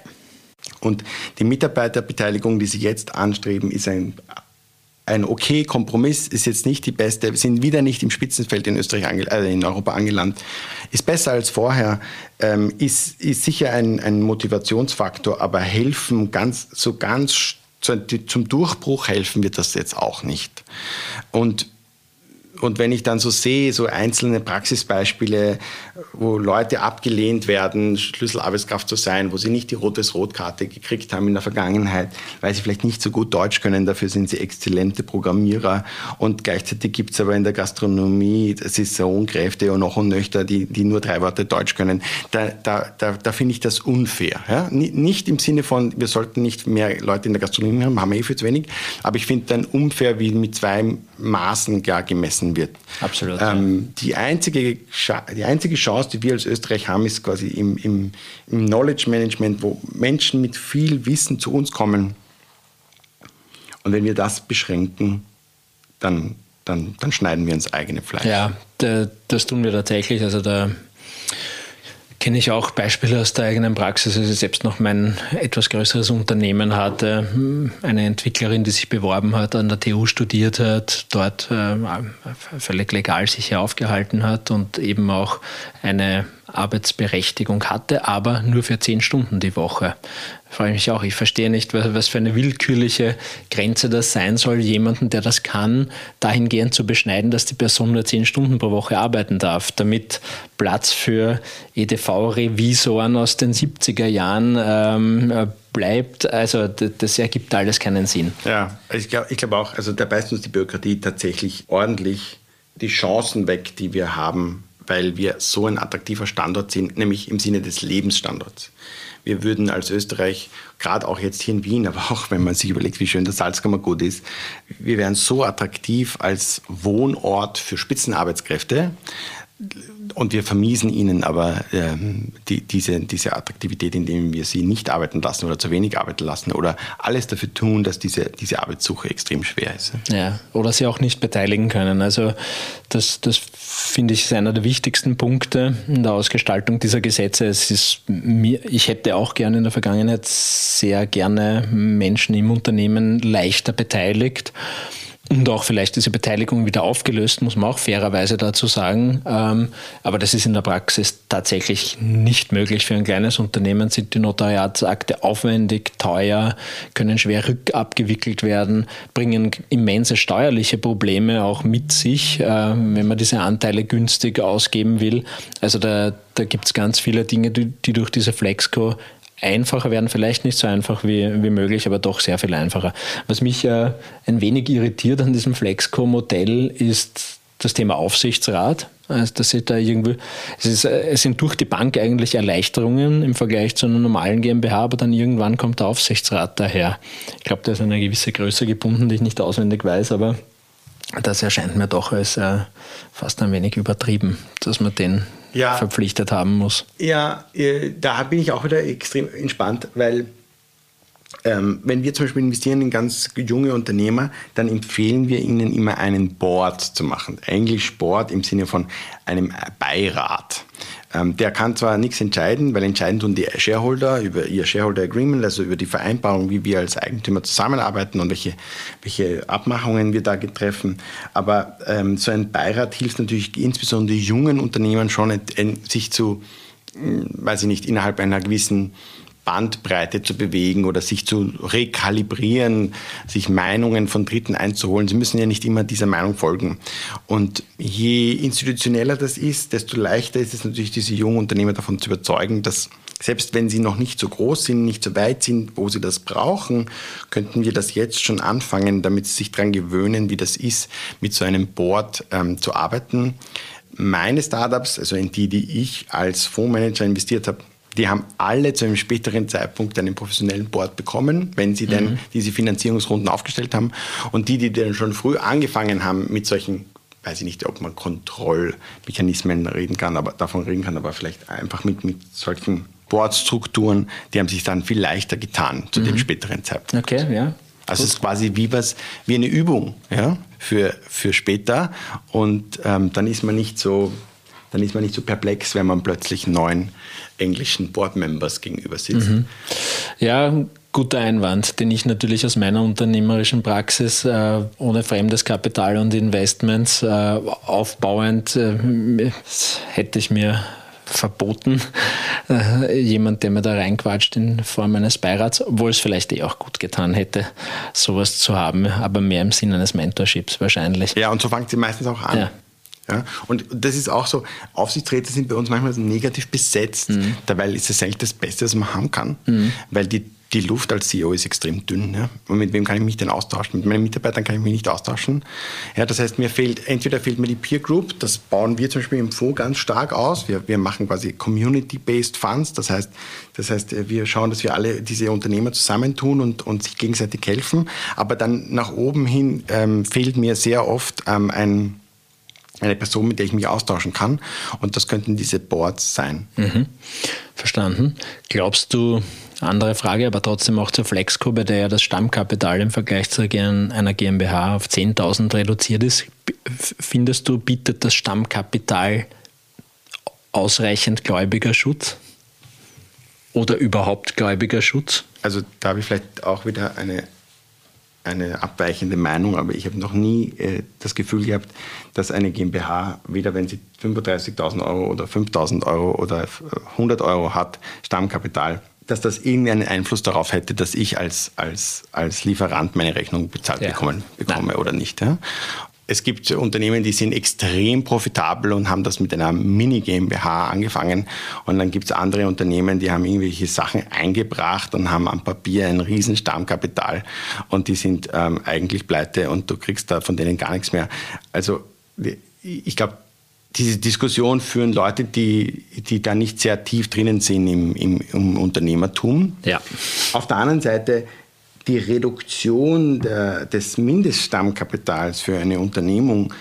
Und die Mitarbeiterbeteiligung, die Sie jetzt anstreben, ist ein ein okay Kompromiss, ist jetzt nicht die beste, wir sind wieder nicht im Spitzenfeld in Österreich, äh, in Europa angelangt, ist besser als vorher, ähm, ist, ist sicher ein, ein Motivationsfaktor, aber helfen ganz, so ganz zum Durchbruch helfen wird das jetzt auch nicht. Und und wenn ich dann so sehe, so einzelne Praxisbeispiele, wo Leute abgelehnt werden, Schlüsselarbeitskraft zu sein, wo sie nicht die Rotes-Rot-Karte gekriegt haben in der Vergangenheit, weil sie vielleicht nicht so gut Deutsch können, dafür sind sie exzellente Programmierer. Und gleichzeitig gibt es aber in der Gastronomie Saisonkräfte und noch und nöchter, die, die nur drei Worte Deutsch können. Da, da, da, da finde ich das unfair. Ja? Nicht im Sinne von, wir sollten nicht mehr Leute in der Gastronomie haben, haben wir eh viel zu wenig, aber ich finde dann unfair, wie mit zwei Maßen gar gemessen wird. Absolut. Ähm, die, einzige, die einzige Chance, die wir als Österreich haben, ist quasi im, im, im Knowledge Management, wo Menschen mit viel Wissen zu uns kommen. Und wenn wir das beschränken, dann, dann, dann schneiden wir ins eigene Fleisch. Ja, das tun wir tatsächlich. Also da Kenne ich auch Beispiele aus der eigenen Praxis. Also selbst noch mein etwas größeres Unternehmen hatte hm, eine Entwicklerin, die sich beworben hat, an der TU studiert hat, dort äh, völlig legal sich hier aufgehalten hat und eben auch eine Arbeitsberechtigung hatte, aber nur für zehn Stunden die Woche. Frage ich mich auch, ich verstehe nicht, was für eine willkürliche Grenze das sein soll, jemanden, der das kann, dahingehend zu beschneiden, dass die Person nur zehn Stunden pro Woche arbeiten darf, damit Platz für EDV-Revisoren aus den 70er Jahren ähm, bleibt. Also das ergibt alles keinen Sinn. Ja, ich glaube ich glaub auch, also da beißt uns die Bürokratie tatsächlich ordentlich die Chancen weg, die wir haben weil wir so ein attraktiver Standort sind, nämlich im Sinne des Lebensstandorts. Wir würden als Österreich, gerade auch jetzt hier in Wien, aber auch wenn man sich überlegt, wie schön das Salzkammergut ist, wir wären so attraktiv als Wohnort für Spitzenarbeitskräfte, und wir vermiesen ihnen aber ähm, die, diese, diese Attraktivität, indem wir sie nicht arbeiten lassen oder zu wenig arbeiten lassen oder alles dafür tun, dass diese, diese Arbeitssuche extrem schwer ist. Ja, oder sie auch nicht beteiligen können. Also das, das finde ich ist einer der wichtigsten Punkte in der Ausgestaltung dieser Gesetze. Es ist mir, ich hätte auch gerne in der Vergangenheit sehr gerne Menschen im Unternehmen leichter beteiligt und auch vielleicht diese Beteiligung wieder aufgelöst, muss man auch fairerweise dazu sagen. Ähm, aber das ist in der Praxis tatsächlich nicht möglich. Für ein kleines Unternehmen sind die Notariatsakte aufwendig, teuer, können schwer rückabgewickelt werden, bringen immense steuerliche Probleme auch mit sich, äh, wenn man diese Anteile günstig ausgeben will. Also da, da gibt es ganz viele Dinge, die, die durch diese Flexco einfacher werden, vielleicht nicht so einfach wie, wie möglich, aber doch sehr viel einfacher. Was mich äh, ein wenig irritiert an diesem Flexco-Modell ist das Thema Aufsichtsrat. Also, dass da irgendwie, es, ist, es sind durch die Bank eigentlich Erleichterungen im Vergleich zu einer normalen GmbH, aber dann irgendwann kommt der Aufsichtsrat daher. Ich glaube, da ist eine gewisse Größe gebunden, die ich nicht auswendig weiß, aber das erscheint mir doch als äh, fast ein wenig übertrieben, dass man den ja, verpflichtet haben muss. Ja, äh, da bin ich auch wieder extrem entspannt, weil ähm, wenn wir zum Beispiel investieren in ganz junge Unternehmer, dann empfehlen wir ihnen immer einen Board zu machen. Englisch Board im Sinne von einem Beirat. Ähm, der kann zwar nichts entscheiden, weil entscheiden tun die Shareholder über ihr Shareholder Agreement, also über die Vereinbarung, wie wir als Eigentümer zusammenarbeiten und welche, welche Abmachungen wir da treffen. Aber ähm, so ein Beirat hilft natürlich insbesondere jungen Unternehmen schon, sich zu, hm, weiß ich nicht, innerhalb einer gewissen Bandbreite zu bewegen oder sich zu rekalibrieren, sich Meinungen von Dritten einzuholen. Sie müssen ja nicht immer dieser Meinung folgen. Und je institutioneller das ist, desto leichter ist es natürlich, diese jungen Unternehmer davon zu überzeugen, dass selbst wenn sie noch nicht so groß sind, nicht so weit sind, wo sie das brauchen, könnten wir das jetzt schon anfangen, damit sie sich daran gewöhnen, wie das ist, mit so einem Board ähm, zu arbeiten. Meine Startups, also in die, die ich als Fondsmanager investiert habe, die haben alle zu einem späteren Zeitpunkt einen professionellen Board bekommen, wenn sie denn mhm. diese Finanzierungsrunden aufgestellt haben. Und die, die dann schon früh angefangen haben mit solchen, weiß ich nicht, ob man Kontrollmechanismen reden kann, aber davon reden kann, aber vielleicht einfach mit, mit solchen Boardstrukturen, die haben sich dann viel leichter getan zu mhm. dem späteren Zeitpunkt. Okay, ja. Also es ist quasi wie was, wie eine Übung, ja, für, für später. Und ähm, dann ist man nicht so dann ist man nicht so perplex, wenn man plötzlich neun englischen Boardmembers gegenüber sitzt. Mhm. Ja, guter Einwand, den ich natürlich aus meiner unternehmerischen Praxis äh, ohne fremdes Kapital und Investments äh, aufbauend äh, hätte ich mir verboten. Äh, jemand, der mir da reinquatscht in Form eines Beirats, obwohl es vielleicht eh auch gut getan hätte, sowas zu haben, aber mehr im Sinne eines Mentorships wahrscheinlich. Ja, und so fängt sie meistens auch an. Ja. Ja, und das ist auch so, Aufsichtsräte sind bei uns manchmal negativ besetzt. Mhm. Dabei ist es eigentlich das Beste, was man haben kann, mhm. weil die, die Luft als CEO ist extrem dünn. Ja? Und mit wem kann ich mich denn austauschen? Mit meinen Mitarbeitern kann ich mich nicht austauschen. Ja, das heißt, mir fehlt, entweder fehlt mir die Peer Group, das bauen wir zum Beispiel im Fonds ganz stark aus. Wir, wir machen quasi Community-Based Funds, das heißt, das heißt, wir schauen, dass wir alle diese Unternehmer zusammentun und, und sich gegenseitig helfen. Aber dann nach oben hin ähm, fehlt mir sehr oft ähm, ein eine Person, mit der ich mich austauschen kann. Und das könnten diese Boards sein. Mhm. Verstanden. Glaubst du, andere Frage, aber trotzdem auch zur Flexco, bei der ja das Stammkapital im Vergleich zu einer GmbH auf 10.000 reduziert ist, findest du, bietet das Stammkapital ausreichend Gläubigerschutz oder überhaupt Gläubigerschutz? Also da habe ich vielleicht auch wieder eine, eine abweichende Meinung, aber ich habe noch nie äh, das Gefühl gehabt, dass eine GmbH, weder wenn sie 35.000 Euro oder 5.000 Euro oder 100 Euro hat, Stammkapital, dass das irgendeinen Einfluss darauf hätte, dass ich als, als, als Lieferant meine Rechnung bezahlt ja. bekommen, bekomme oder nicht. Ja? Es gibt Unternehmen, die sind extrem profitabel und haben das mit einer Mini-GmbH angefangen. Und dann gibt es andere Unternehmen, die haben irgendwelche Sachen eingebracht und haben am Papier ein riesen Stammkapital und die sind ähm, eigentlich pleite und du kriegst da von denen gar nichts mehr. Also ich glaube, diese Diskussion führen Leute, die, die da nicht sehr tief drinnen sind im, im, im Unternehmertum. Ja. Auf der anderen Seite die Reduktion der, des Mindeststammkapitals für eine Unternehmung,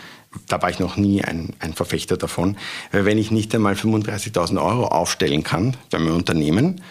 da war ich noch nie ein, ein Verfechter davon. Wenn ich nicht einmal 35.000 Euro aufstellen kann bei meinem Unternehmen,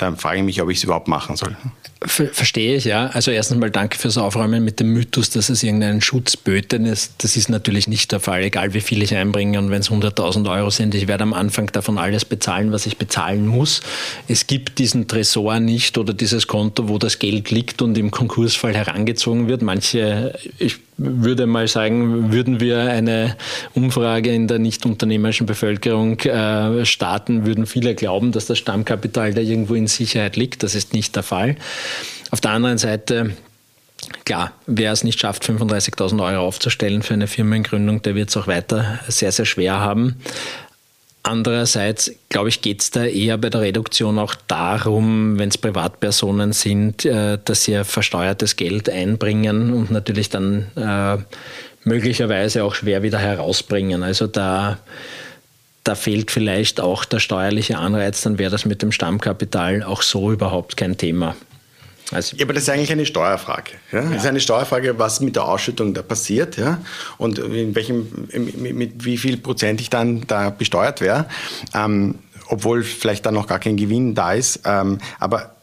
dann frage ich mich, ob ich es überhaupt machen soll. Verstehe ich, ja. Also erstens mal danke fürs Aufräumen mit dem Mythos, dass es irgendeinen Schutz böte. Das, das ist natürlich nicht der Fall, egal wie viel ich einbringe und wenn es 100.000 Euro sind. Ich werde am Anfang davon alles bezahlen, was ich bezahlen muss. Es gibt diesen Tresor nicht oder dieses Konto, wo das Geld liegt und im Konkursfall herangezogen wird. Manche, ich würde mal sagen, würden wir eine Umfrage in der nicht unternehmerischen Bevölkerung äh, starten, würden viele glauben, dass das Stammkapital da irgendwo in Sicherheit liegt. Das ist nicht der Fall. Auf der anderen Seite Klar, wer es nicht schafft, 35.000 Euro aufzustellen für eine Firmengründung, der wird es auch weiter sehr, sehr schwer haben. Andererseits, glaube ich, geht es da eher bei der Reduktion auch darum, wenn es Privatpersonen sind, äh, dass sie versteuertes Geld einbringen und natürlich dann äh, möglicherweise auch schwer wieder herausbringen. Also da, da fehlt vielleicht auch der steuerliche Anreiz, dann wäre das mit dem Stammkapital auch so überhaupt kein Thema. Also ja, aber das ist eigentlich eine Steuerfrage. Ja? Das ist eine Steuerfrage, was mit der Ausschüttung da passiert ja? und in welchem, mit, mit wie viel Prozent ich dann da besteuert wäre, ähm, obwohl vielleicht dann noch gar kein Gewinn da ist. Ähm, aber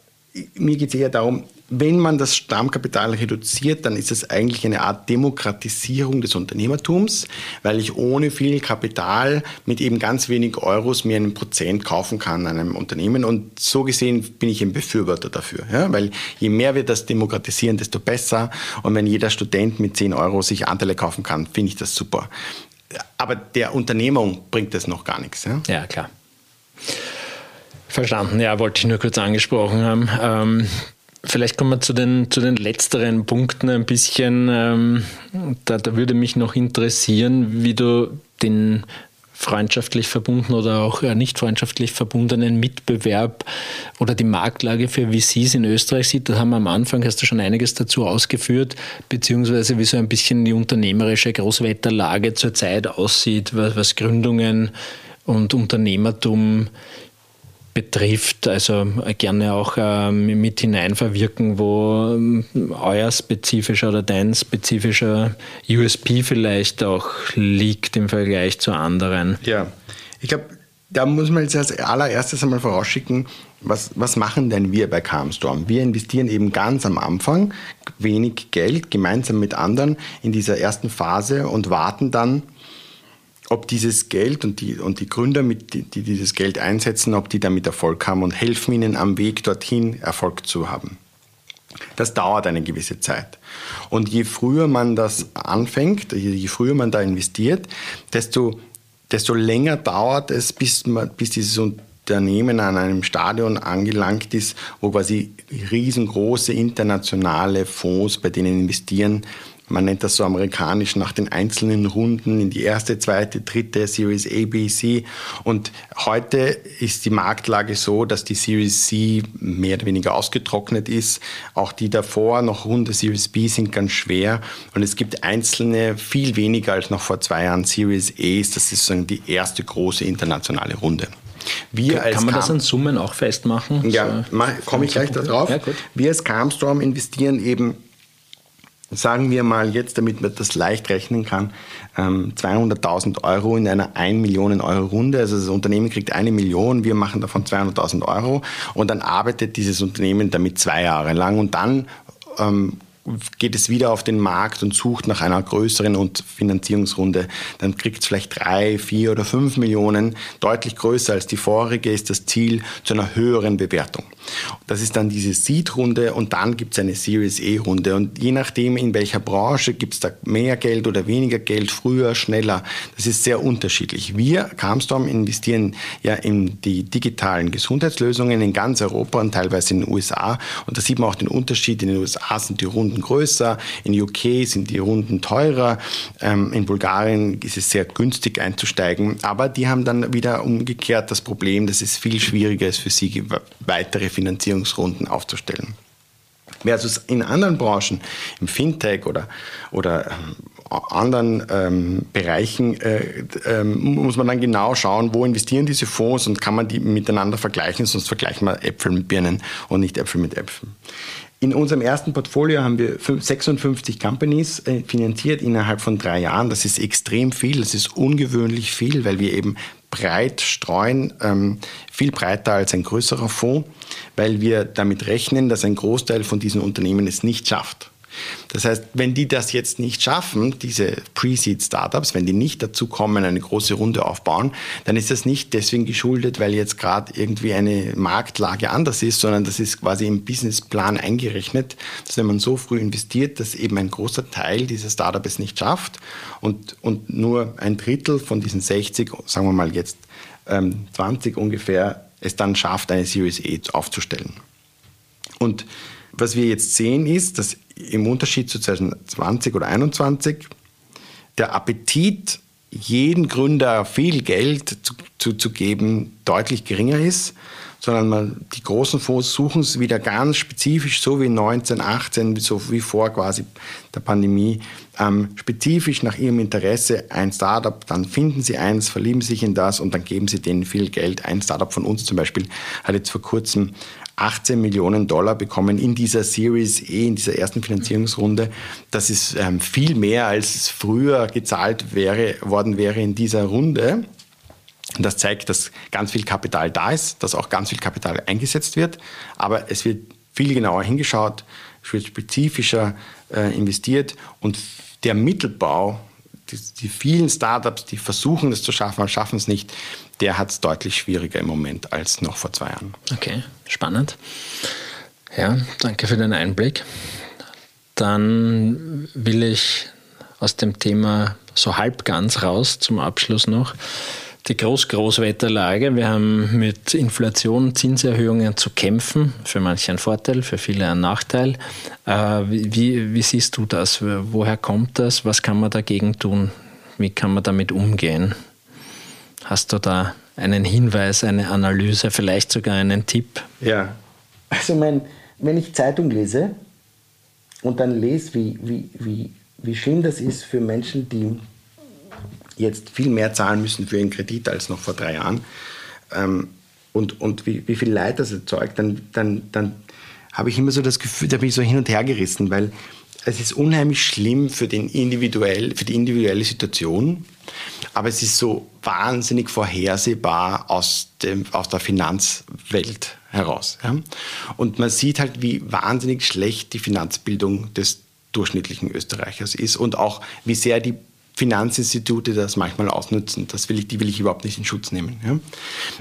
mir geht es eher darum, wenn man das Stammkapital reduziert, dann ist es eigentlich eine Art Demokratisierung des Unternehmertums, weil ich ohne viel Kapital mit eben ganz wenig Euros mir einen Prozent kaufen kann an einem Unternehmen. Und so gesehen bin ich ein Befürworter dafür, ja? weil je mehr wir das demokratisieren, desto besser. Und wenn jeder Student mit 10 Euro sich Anteile kaufen kann, finde ich das super. Aber der Unternehmung bringt das noch gar nichts. Ja, ja klar. Verstanden, ja, wollte ich nur kurz angesprochen haben. Ähm, vielleicht kommen wir zu den, zu den letzteren Punkten ein bisschen. Ähm, da, da würde mich noch interessieren, wie du den freundschaftlich verbunden oder auch nicht freundschaftlich verbundenen Mitbewerb oder die Marktlage für VCs in Österreich sieht. Da haben wir am Anfang, hast du schon einiges dazu ausgeführt, beziehungsweise wie so ein bisschen die unternehmerische Großwetterlage zurzeit aussieht, was, was Gründungen und Unternehmertum betrifft, also gerne auch ähm, mit hineinverwirken, wo ähm, euer spezifischer oder dein spezifischer USP vielleicht auch liegt im Vergleich zu anderen. Ja, ich glaube, da muss man jetzt als allererstes einmal vorausschicken, was, was machen denn wir bei Calmstorm? Wir investieren eben ganz am Anfang wenig Geld gemeinsam mit anderen in dieser ersten Phase und warten dann, ob dieses Geld und die, und die Gründer, mit, die, die dieses Geld einsetzen, ob die damit Erfolg haben und helfen ihnen am Weg dorthin Erfolg zu haben. Das dauert eine gewisse Zeit. Und je früher man das anfängt, je früher man da investiert, desto, desto länger dauert es, bis, man, bis dieses Unternehmen an einem Stadion angelangt ist, wo quasi riesengroße internationale Fonds, bei denen investieren, man nennt das so amerikanisch nach den einzelnen Runden in die erste, zweite, dritte Series A, B, C. Und heute ist die Marktlage so, dass die Series C mehr oder weniger ausgetrocknet ist. Auch die davor noch Runde Series B sind ganz schwer. Und es gibt einzelne, viel weniger als noch vor zwei Jahren Series A's. Das ist sozusagen die erste große internationale Runde. Wir Kann man das an Summen auch festmachen? Ja, so, komme ich gleich darauf. Ja, wir als Calmstorm investieren eben sagen wir mal jetzt, damit man das leicht rechnen kann, 200.000 ähm, Euro in einer 1 Millionen Euro Runde. Also das Unternehmen kriegt eine Million, wir machen davon 200.000 Euro und dann arbeitet dieses Unternehmen damit zwei Jahre lang und dann ähm, geht es wieder auf den Markt und sucht nach einer größeren Finanzierungsrunde. Dann kriegt es vielleicht drei, vier oder fünf Millionen. Deutlich größer als die vorige ist das Ziel zu einer höheren Bewertung. Das ist dann diese Seed-Runde und dann gibt es eine Series E-Runde. Und je nachdem, in welcher Branche gibt es da mehr Geld oder weniger Geld, früher, schneller. Das ist sehr unterschiedlich. Wir, Calmstorm, investieren ja in die digitalen Gesundheitslösungen in ganz Europa und teilweise in den USA. Und da sieht man auch den Unterschied. In den USA sind die Runden größer, in UK sind die Runden teurer, ähm, in Bulgarien ist es sehr günstig einzusteigen. Aber die haben dann wieder umgekehrt das Problem, dass es viel schwieriger ist für sie, weitere Finanzierungsrunden aufzustellen. Versus in anderen Branchen, im Fintech oder, oder ähm, anderen ähm, Bereichen äh, ähm, muss man dann genau schauen, wo investieren diese Fonds und kann man die miteinander vergleichen, sonst vergleichen wir Äpfel mit Birnen und nicht Äpfel mit Äpfeln. In unserem ersten Portfolio haben wir 56 Companies äh, finanziert innerhalb von drei Jahren. Das ist extrem viel, das ist ungewöhnlich viel, weil wir eben breit streuen, ähm, viel breiter als ein größerer Fonds, weil wir damit rechnen, dass ein Großteil von diesen Unternehmen es nicht schafft. Das heißt, wenn die das jetzt nicht schaffen, diese Pre-Seed-Startups, wenn die nicht dazu kommen, eine große Runde aufbauen, dann ist das nicht deswegen geschuldet, weil jetzt gerade irgendwie eine Marktlage anders ist, sondern das ist quasi im Businessplan eingerechnet, dass wenn man so früh investiert, dass eben ein großer Teil dieser Startups es nicht schafft und, und nur ein Drittel von diesen 60, sagen wir mal jetzt ähm, 20 ungefähr, es dann schafft, eine Series E aufzustellen. Und was wir jetzt sehen ist, dass im Unterschied zu 2020 oder 2021 der Appetit, jeden Gründer viel Geld zu, zu, zu geben, deutlich geringer ist, sondern man, die großen Fonds suchen es wieder ganz spezifisch, so wie 19, 18, so wie vor quasi der Pandemie, ähm, spezifisch nach ihrem Interesse ein Startup, dann finden sie eins, verlieben sich in das und dann geben sie denen viel Geld. Ein Startup von uns zum Beispiel hat jetzt vor kurzem 18 Millionen Dollar bekommen in dieser Series E, in dieser ersten Finanzierungsrunde. Das ist ähm, viel mehr, als früher gezahlt wäre, worden wäre in dieser Runde. Und das zeigt, dass ganz viel Kapital da ist, dass auch ganz viel Kapital eingesetzt wird. Aber es wird viel genauer hingeschaut, es wird spezifischer äh, investiert und der Mittelbau, die, die, vielen Startups, die versuchen es zu schaffen, aber schaffen es nicht, der hat es deutlich schwieriger im Moment als noch vor zwei Jahren. Okay, spannend. Ja, danke für den Einblick. Dann will ich aus dem Thema so halb ganz raus zum Abschluss noch. Die Groß-Großwetterlage. Wir haben mit Inflation, Zinserhöhungen zu kämpfen. Für manche ein Vorteil, für viele ein Nachteil. Äh, wie, wie siehst du das? Woher kommt das? Was kann man dagegen tun? Wie kann man damit umgehen? Hast du da einen Hinweis, eine Analyse, vielleicht sogar einen Tipp? Ja, also mein, wenn ich Zeitung lese und dann lese, wie, wie, wie, wie schlimm das ist für Menschen, die jetzt viel mehr zahlen müssen für ihren Kredit als noch vor drei Jahren ähm, und, und wie, wie viel Leid das erzeugt, dann, dann, dann habe ich immer so das Gefühl, da bin ich so hin und her gerissen, weil es ist unheimlich schlimm für, den individuell, für die individuelle Situation, aber es ist so wahnsinnig vorhersehbar aus, dem, aus der Finanzwelt heraus. Ja? Und man sieht halt, wie wahnsinnig schlecht die Finanzbildung des durchschnittlichen Österreichers ist und auch wie sehr die Finanzinstitute das manchmal ausnutzen. Das will ich, die will ich überhaupt nicht in Schutz nehmen. Ja?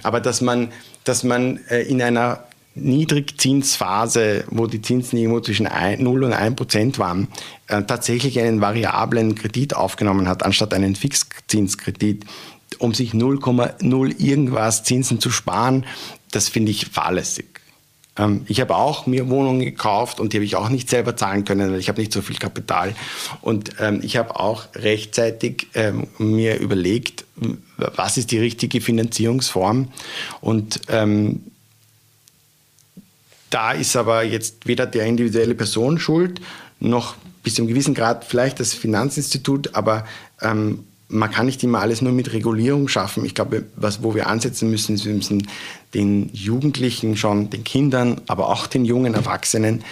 Aber dass man, dass man äh, in einer Niedrigzinsphase, wo die Zinsen irgendwo zwischen 0 und 1 Prozent waren, äh, tatsächlich einen variablen Kredit aufgenommen hat, anstatt einen Fixzinskredit, um sich 0,0 irgendwas Zinsen zu sparen, das finde ich fahrlässig. Ähm, ich habe auch mir Wohnungen gekauft und die habe ich auch nicht selber zahlen können, weil ich habe nicht so viel Kapital. Und ähm, ich habe auch rechtzeitig ähm, mir überlegt, was ist die richtige Finanzierungsform. Und da ist aber jetzt weder der individuelle Person schuld, noch bis zu einem gewissen Grad vielleicht das Finanzinstitut, aber man kann nicht immer alles nur mit Regulierung schaffen. Ich glaube, was, wo wir ansetzen müssen, ist, wir müssen den Jugendlichen schon, den Kindern, aber auch den jungen Erwachsenen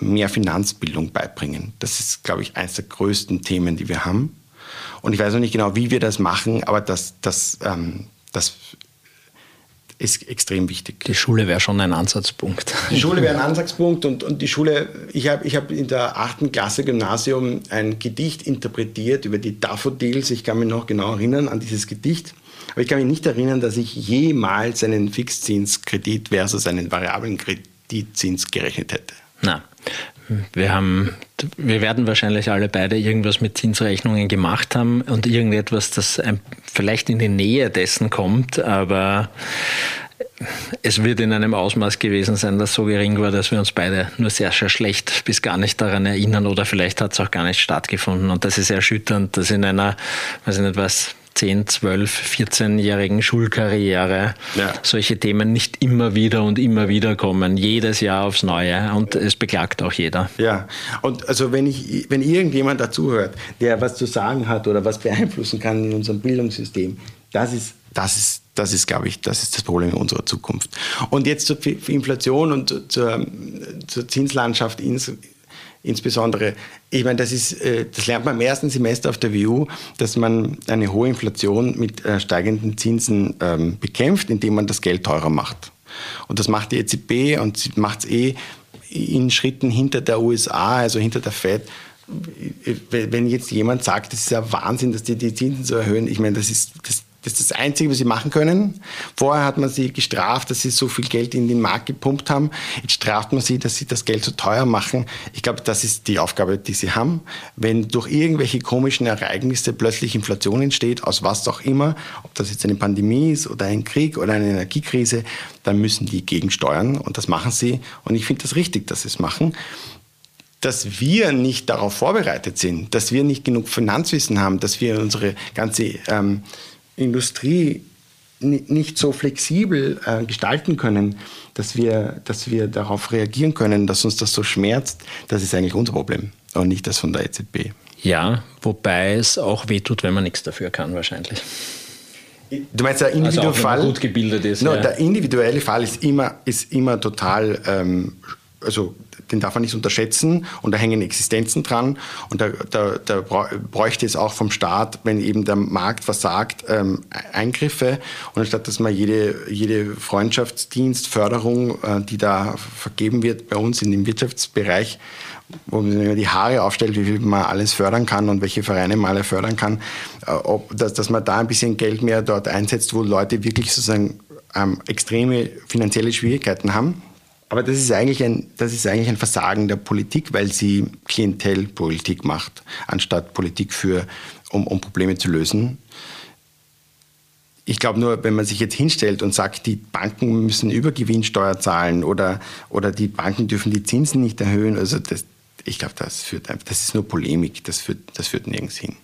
mehr Finanzbildung beibringen. Das ist, glaube ich, eines der größten Themen, die wir haben. Und ich weiß noch nicht genau, wie wir das machen, aber das, das, ähm, das ist extrem wichtig. Die Schule wäre schon ein Ansatzpunkt. Die Schule wäre ein Ansatzpunkt und, und die Schule, ich habe ich hab in der achten Klasse Gymnasium ein Gedicht interpretiert über die Daffodils. Ich kann mich noch genau erinnern an dieses Gedicht. Aber ich kann mich nicht erinnern, dass ich jemals einen Fixzinskredit versus einen variablen Kreditzins gerechnet hätte. Na, wir haben, wir werden wahrscheinlich alle beide irgendwas mit Zinsrechnungen gemacht haben und irgendetwas, das vielleicht in die Nähe dessen kommt, aber es wird in einem Ausmaß gewesen sein, das so gering war, dass wir uns beide nur sehr, sehr schlecht bis gar nicht daran erinnern oder vielleicht hat es auch gar nicht stattgefunden. Und das ist erschütternd, dass in einer, weiß ich nicht was, 10, 12, 14-jährigen Schulkarriere ja. solche Themen nicht immer wieder und immer wieder kommen, jedes Jahr aufs Neue und es beklagt auch jeder. Ja, und also wenn, ich, wenn irgendjemand dazuhört, der was zu sagen hat oder was beeinflussen kann in unserem Bildungssystem, das ist, das ist, das ist, glaube ich, das ist das Problem unserer Zukunft. Und jetzt zur Inflation und zur, zur Zinslandschaft insgesamt insbesondere, ich meine, das, ist, äh, das lernt man im ersten Semester auf der WU, dass man eine hohe Inflation mit äh, steigenden Zinsen ähm, bekämpft, indem man das Geld teurer macht. Und das macht die EZB und sie macht es eh in Schritten hinter der USA, also hinter der Fed. Wenn jetzt jemand sagt, das ist ja Wahnsinn, dass die die Zinsen so erhöhen, ich meine, das ist, das, das ist das Einzige, was sie machen können. Vorher hat man sie gestraft, dass sie so viel Geld in den Markt gepumpt haben. Jetzt straft man sie, dass sie das Geld so teuer machen. Ich glaube, das ist die Aufgabe, die sie haben. Wenn durch irgendwelche komischen Ereignisse plötzlich Inflation entsteht, aus was auch immer, ob das jetzt eine Pandemie ist oder ein Krieg oder eine Energiekrise, dann müssen die gegensteuern und das machen sie. Und ich finde das richtig, dass sie es machen dass wir nicht darauf vorbereitet sind, dass wir nicht genug Finanzwissen haben, dass wir unsere ganze ähm, Industrie nicht so flexibel äh, gestalten können, dass wir, dass wir darauf reagieren können, dass uns das so schmerzt, das ist eigentlich unser Problem und nicht das von der EZB. Ja, wobei es auch wehtut, wenn man nichts dafür kann, wahrscheinlich. Du meinst der individuelle also Fall? gut gebildet ist. No, ja. Der individuelle Fall ist immer, ist immer total ähm, also den darf man nicht unterschätzen und da hängen Existenzen dran und da, da, da bräuchte es auch vom Staat, wenn eben der Markt versagt, ähm, Eingriffe und anstatt dass man jede, jede Freundschaftsdienst, Förderung, äh, die da vergeben wird bei uns in dem Wirtschaftsbereich, wo man die Haare aufstellt, wie viel man alles fördern kann und welche Vereine man alle fördern kann, äh, ob, dass, dass man da ein bisschen Geld mehr dort einsetzt, wo Leute wirklich sozusagen ähm, extreme finanzielle Schwierigkeiten haben aber das ist, eigentlich ein, das ist eigentlich ein Versagen der Politik, weil sie Klientelpolitik macht, anstatt Politik für, um, um Probleme zu lösen. Ich glaube nur, wenn man sich jetzt hinstellt und sagt, die Banken müssen Übergewinnsteuer zahlen oder, oder die Banken dürfen die Zinsen nicht erhöhen, also das, ich glaube, das, das ist nur Polemik, das führt, das führt nirgends hin.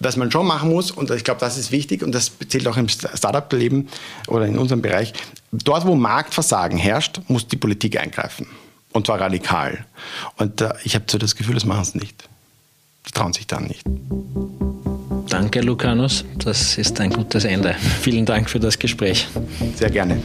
Was man schon machen muss, und ich glaube, das ist wichtig, und das zählt auch im Startup-Leben oder in unserem Bereich, dort, wo Marktversagen herrscht, muss die Politik eingreifen. Und zwar radikal. Und äh, ich habe so das Gefühl, das machen sie nicht. Die trauen sich dann nicht. Danke, Lucanus. Das ist ein gutes Ende. *laughs* Vielen Dank für das Gespräch. Sehr gerne.